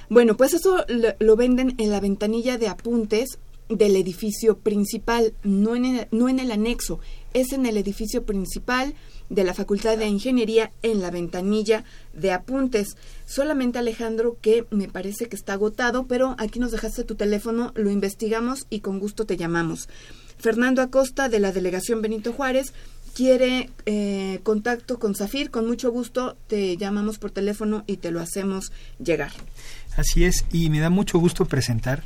Bueno, pues eso lo, venden en la ventanilla de apuntes del edificio principal, no en, no en el anexo, es en el edificio principal de la Facultad de Ingeniería en la ventanilla de apuntes. Solamente Alejandro, que me parece que está agotado, pero aquí nos dejaste tu teléfono, lo investigamos y con gusto te llamamos. Fernando Acosta de la Delegación Benito Juárez quiere eh, contacto con Zafir, con mucho gusto te llamamos por teléfono y te lo hacemos llegar. Así es, y me da mucho gusto presentar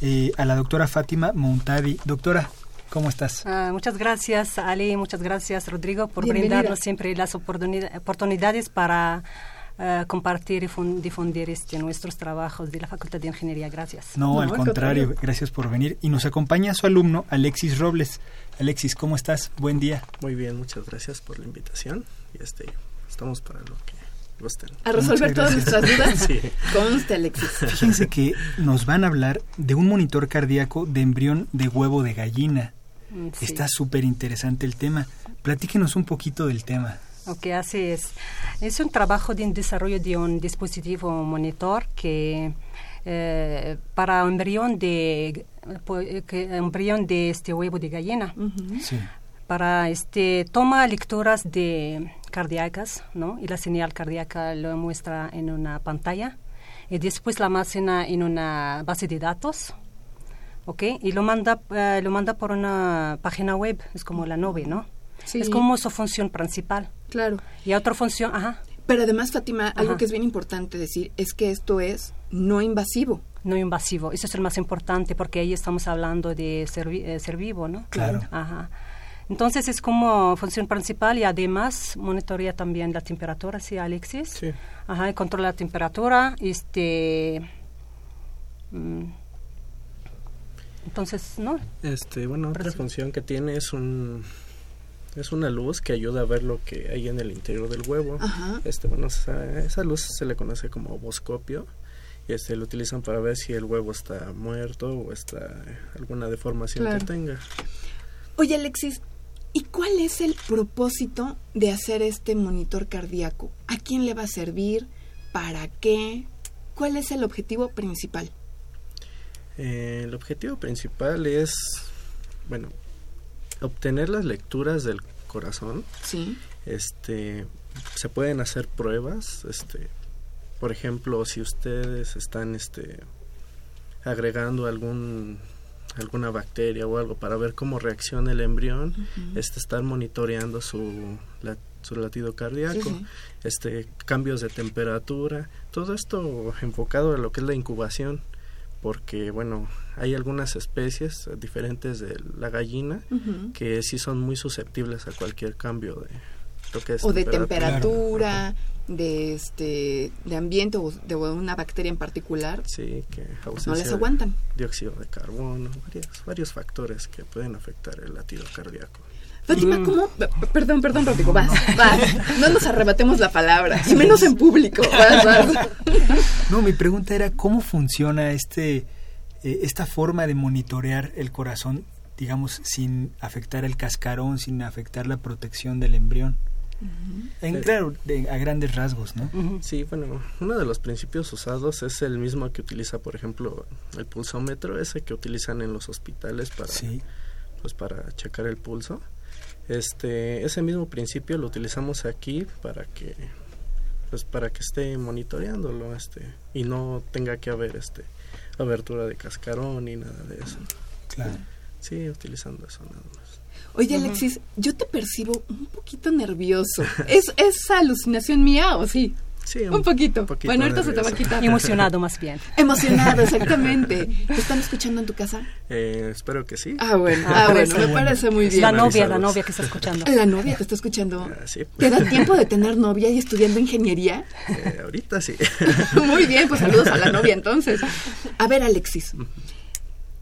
eh, a la doctora Fátima Montadi. Doctora, ¿cómo estás? Ah, muchas gracias, Ali, muchas gracias, Rodrigo, por brindarnos siempre las oportunidades para eh, compartir y difundir este, nuestros trabajos de la Facultad de Ingeniería. Gracias. No, al, contrario, gracias por venir. Y nos acompaña su alumno, Alexis Robles. Alexis, ¿cómo estás? Buen día. Muy bien, muchas gracias por la invitación. Y este, estamos para lo que gusten. A resolver todas nuestras dudas. sí. Conste, Alexis. Fíjense que nos van a hablar de un monitor cardíaco de embrión de huevo de gallina. Mm, Está súper interesante el tema. Platíquenos un poquito del tema. Ok, así es. Es un trabajo de desarrollo de un dispositivo monitor que eh, para embrión de embrión de este huevo de gallina. Para este toma lecturas de cardíacas, ¿no? Y la señal cardíaca lo muestra en una pantalla y después la almacena en una base de datos. ¿Ok? Y lo manda, eh, lo manda por una página web, es como la nube, ¿no? Es como su función principal. Claro. Y otra función, ajá. Pero además, Fátima, algo que es bien importante decir es que esto es no invasivo. No invasivo, eso es el más importante porque ahí estamos hablando de ser, eh, ser vivo, ¿no? Claro. Ajá. Entonces es como función principal y además monitorea también la temperatura, ¿sí, Alexis? Sí. Ajá, y controla la temperatura, este... Mm, entonces, ¿no? Este, bueno, otra función que tiene es un es una luz que ayuda a ver lo que hay en el interior del huevo. Este, bueno, esa, luz se le conoce como boscopio y este lo utilizan para ver si el huevo está muerto o está alguna deformación que tenga. Oye, Alexis, ¿y cuál es el propósito de hacer este monitor cardíaco? ¿A quién le va a servir? ¿Para qué? ¿Cuál es el objetivo principal? Eh, el objetivo principal es, bueno, obtener las lecturas del corazón. Sí. Este, se pueden hacer pruebas, este, por ejemplo, si ustedes están, este, agregando algún alguna bacteria o algo para ver cómo reacciona el embrión, este, estar monitoreando su, su latido cardíaco, este, cambios de temperatura, todo esto enfocado a lo que es la incubación porque bueno, hay algunas especies diferentes de la gallina que sí son muy susceptibles a cualquier cambio de lo que es o de temperatura, de este de ambiente o de una bacteria en particular. Sí, que no les aguantan. Dióxido de carbono, varios, varios factores que pueden afectar el latido cardíaco. Fátima, mm. ¿cómo? Perdón, perdón, Rodrigo, vas, vas. No nos arrebatemos la palabra, y menos en público. Vas, vas. No, mi pregunta era cómo funciona este eh, esta forma de monitorear el corazón, digamos, sin afectar el cascarón, sin afectar la protección del embrión. En, claro, a grandes rasgos, ¿no? Sí, bueno, uno de los principios usados es el mismo que utiliza, por ejemplo, el pulsómetro, ese que utilizan en los hospitales para, pues, para checar el pulso. Este, ese mismo principio lo utilizamos aquí para que pues para que esté monitoreándolo este y no tenga que haber este abertura de cascarón ni nada de eso. Claro. Sí, utilizando eso nada más. Oye, Alexis, yo te percibo un poquito nervioso. ¿Es, ¿Es alucinación mía o sí? Sí, un, poquito. Bueno, ahorita se te va a quitar. Emocionado más bien. Emocionado, exactamente. ¿Te están escuchando en tu casa? Eh, espero que sí. Ah, bueno, ah, bueno me parece muy bien. La novia, la novia que está escuchando. La novia que está escuchando. Ah, sí. ¿Te da tiempo de tener novia y estudiando ingeniería? Eh, ahorita sí. muy bien, pues saludos a la novia entonces. A ver, Alexis.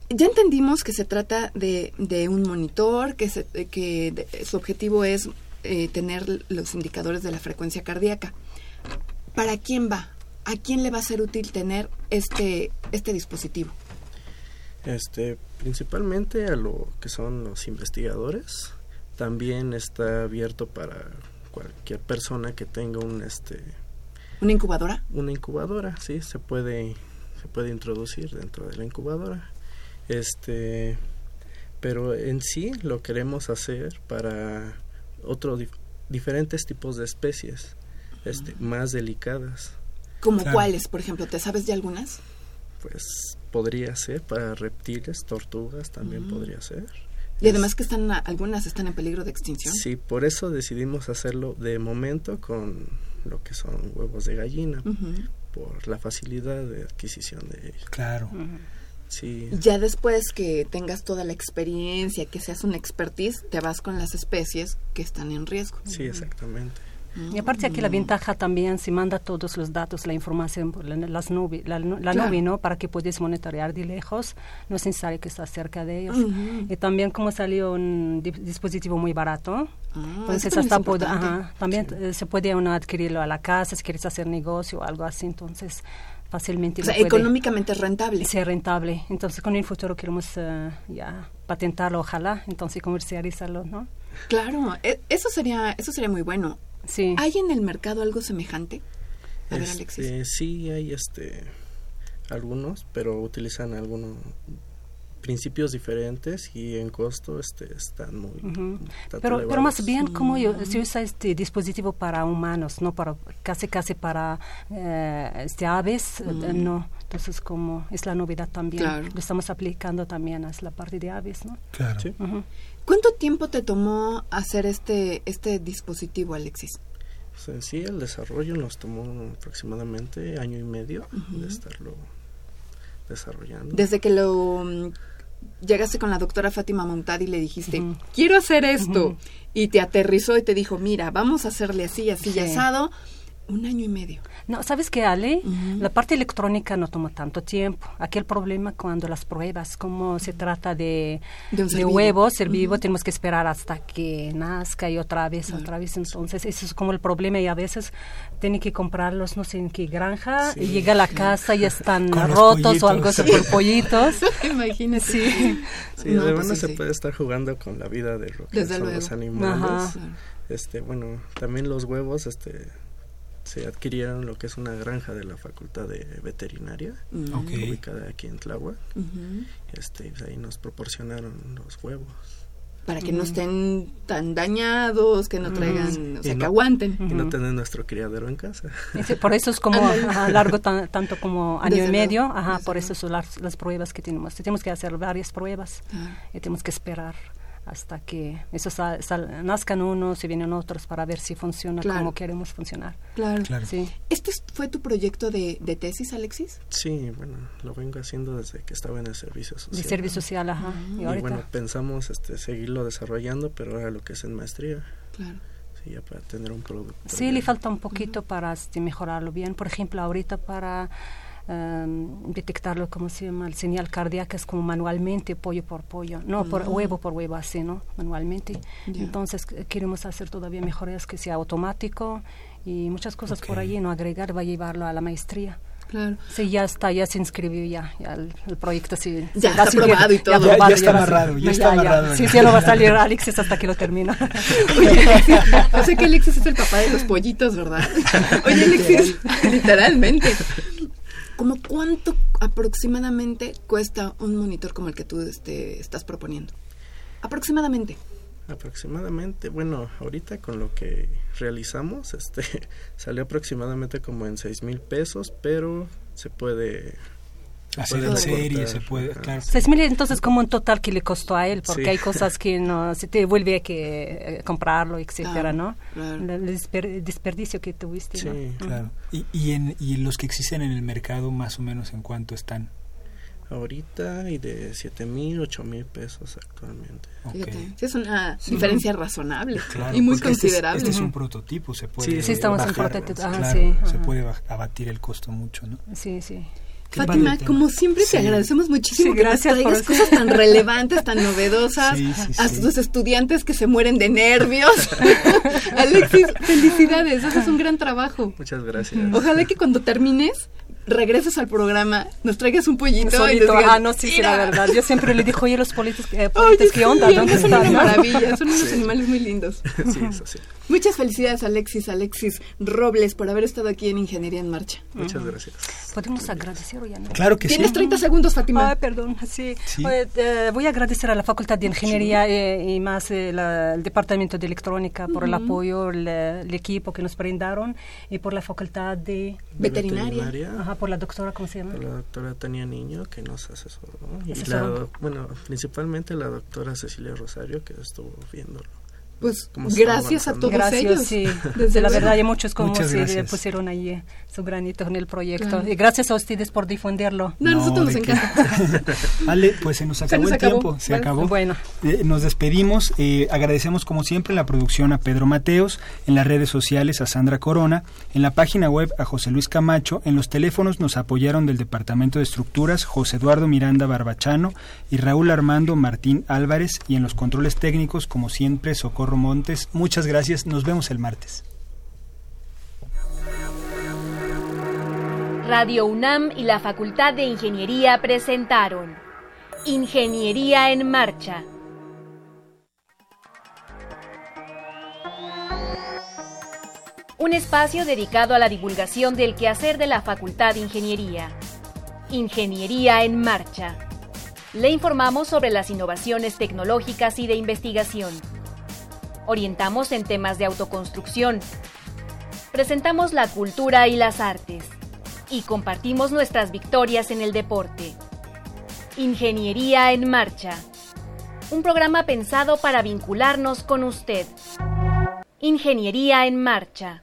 Ya entendimos que se trata de, de un monitor, que, se, que de, su objetivo es eh, tener los indicadores de la frecuencia cardíaca. ¿Para quién va? ¿A quién le va a ser útil tener este, este dispositivo? Este, principalmente a lo que son los investigadores. También está abierto para cualquier persona que tenga un este una incubadora. Una incubadora, sí, se puede se puede introducir dentro de la incubadora. Este, pero en sí lo queremos hacer para otros diferentes tipos de especies este, más delicadas. ¿Como cuáles, por ejemplo? ¿Te sabes de algunas? Pues podría ser para reptiles, tortugas también podría ser. Y además que están algunas están en peligro de extinción. Sí, por eso decidimos hacerlo de momento con lo que son huevos de gallina, por la facilidad de adquisición de ellos. Claro. Sí. Ya después que tengas toda la experiencia, que seas un expertise, te vas con las especies que están en riesgo. Sí, exactamente. Y aparte aquí la ventaja también, si manda todos los datos, la información por la, las nube, la, la Claro. nube, ¿no? Para que puedas monitorear de lejos, no es necesario que estés cerca de ellos. Y también como salió un di- dispositivo muy barato, Ah, entonces hasta importante. ajá, también eh, se puede uno adquirirlo a la casa si quieres hacer negocio o algo así, entonces fácilmente O sea, puede- económicamente rentable. ser rentable. Entonces con el futuro queremos eh, ya patentarlo, ojalá, entonces comercializarlo, ¿no? Claro, e- eso sería eso sería muy bueno. Sí. ¿Hay en el mercado algo semejante? A ver, Alexis. Este, sí hay este algunos, pero utilizan algunos principios diferentes y en costo este están muy Pero, pero más bien como yo, se usa este dispositivo para humanos, no para casi casi para eh, este aves, eh, no. Entonces como es la novedad también, Claro. lo estamos aplicando también a la parte de aves, ¿no? Claro. Sí. ¿Cuánto tiempo te tomó hacer este este dispositivo, Alexis? Pues en sí el desarrollo nos tomó aproximadamente año y medio de estarlo desarrollando. Desde que lo mm, llegaste con la doctora Fátima Montad y le dijiste, quiero hacer esto, y te aterrizó y te dijo, mira, vamos a hacerle así, así, y Sí. asado, un año y medio. No, ¿sabes qué, Ale? La parte electrónica no toma tanto tiempo. Aquí el problema cuando las pruebas, como se trata de, De huevos, ser vivo, tenemos que esperar hasta que nazca y otra vez, otra vez. Entonces, eso es como el problema y a veces tiene que comprarlos, no sé en qué granja, y llega a la casa y están rotos o algo así pollitos. por pollitos. Imagínate. Sí. Sí, No, además pues sí, se sí. puede estar jugando con la vida de lo que Desde son luego. los animales. Este, bueno, también los huevos este se adquirieron lo que es una granja de la Facultad de Veterinaria, Mm. Ok. ubicada aquí en Tláhuac. Ujú. Este, y ahí nos proporcionaron los huevos. Para que no estén tan dañados, que no traigan, o sea, Y que no- aguanten. Y no tener nuestro criadero en casa. Ese- Por eso es como ajá, largo tan- tanto como año Desde y medio, ajá, por eso son las, las pruebas que tenemos. Tenemos que hacer varias pruebas Claro. y tenemos que esperar hasta que esos sal- sal- nazcan unos y vienen otros para ver si funciona Claro. como queremos funcionar. Claro. Claro. Sí. ¿Este es- fue tu proyecto de, de tesis, Alexis? Sí, bueno, lo vengo haciendo desde que estaba en el servicio social. De servicio social, ajá. Y Y bueno, pensamos este, seguirlo desarrollando, pero ahora lo que es en maestría, Claro. sí, ya para tener un producto. Sí, le falta un poquito para este, mejorarlo bien. Por ejemplo, ahorita para em, detectarlo, ¿cómo se llama? El señal cardíaca es como manualmente, pollo por pollo. No, por huevo por huevo, así, ¿no? Manualmente. Ya. Entonces, eh, queremos hacer todavía mejoras que sea automático y muchas cosas por allí, ¿no? Agregar, va a llevarlo a la maestría. Claro. Sí, ya está, ya se inscribió ya, ya el, el proyecto sí. Ya está aprobado y todo. ya Ya- ya está amarrado, ya está amarrado. Sí, sí, ya no va a salir Alexis hasta que lo termina. Oye, Alexis, o sea que Alexis es el papá de los pollitos, ¿verdad? Oye, Alexis, literalmente. ¿Cómo cuánto aproximadamente cuesta un monitor como el que tú este, estás proponiendo? Aproximadamente. Aproximadamente, bueno, ahorita con lo que realizamos, este, salió aproximadamente como en seis mil pesos, pero se puede hacer en serie, se puede, claro. Seis mil entonces como un total que le costó a él, porque hay cosas que no se te vuelve a que eh, comprarlo, etcétera, ¿no? El desperdicio que tuviste. Sí, claro. ¿Y, y, en, ¿Y los que existen en el mercado más o menos en cuánto están? ahorita y de siete mil, ocho mil pesos actualmente. Okay. es una diferencia razonable y muy considerable. Este es, este un prototipo, se puede. Sí, estamos en prototipo. se puede abatir el costo mucho, ¿no? Sí, sí. Fátima, como siempre te agradecemos muchísimo gracias que nos cosas tan relevantes, tan novedosas, a tus estudiantes que se mueren de nervios. Alexis, felicidades, haces un gran trabajo. Muchas gracias. Ojalá que cuando termines regreses al programa, nos traigas un pollito. Solito, ah, no, sí, sí, la verdad. Yo siempre le digo, oye, los politos, eh, ¿qué onda? ¿Dónde son una maravilla, son unos animales muy lindos. Sí, eso sí. Muchas felicidades, Alexis, Alexis Robles, por haber estado aquí en Ingeniería en Marcha. Muchas gracias. ¿Podemos agradecer o ya no? Claro que sí. Tienes 30 segundos, Fátima. Ah, perdón, sí. Eh, voy a agradecer a la Facultad de Ingeniería eh, y más el Departamento de Electrónica por el apoyo, el, equipo que nos brindaron y por la Facultad de... Veterinaria. Ajá, por la doctora, ¿cómo se llama? la doctora Tania Niño, que nos asesoró. Y la, bueno, principalmente la doctora Cecilia Rosario, que estuvo viéndolo. Pues gracias a todos gracias, ellos. Sí. Desde la verdad hay muchos como si pusieron ahí su granito en el proyecto. Y gracias a ustedes por difundirlo. No, nosotros nos encanta. vale, pues se nos acabó el tiempo, se acabó. Bueno. Eh, nos despedimos, eh, agradecemos como siempre la producción a Pedro Mateos, en las redes sociales a Sandra Corona, en la página web a José Luis Camacho, en los teléfonos nos apoyaron del Departamento de Estructuras José Eduardo Miranda Barbachano y Raúl Armando Martín Álvarez y en los controles técnicos como siempre Montes. Muchas gracias. Nos vemos el martes. Radio UNAM y la Facultad de Ingeniería presentaron Ingeniería en Marcha. Un espacio dedicado a la divulgación del quehacer de la Facultad de Ingeniería. Ingeniería en Marcha. Le informamos sobre las innovaciones tecnológicas y de investigación orientamos en temas de autoconstrucción, presentamos la cultura y las artes y compartimos nuestras victorias en el deporte. Ingeniería en Marcha. Un programa pensado para vincularnos con usted. Ingeniería en Marcha.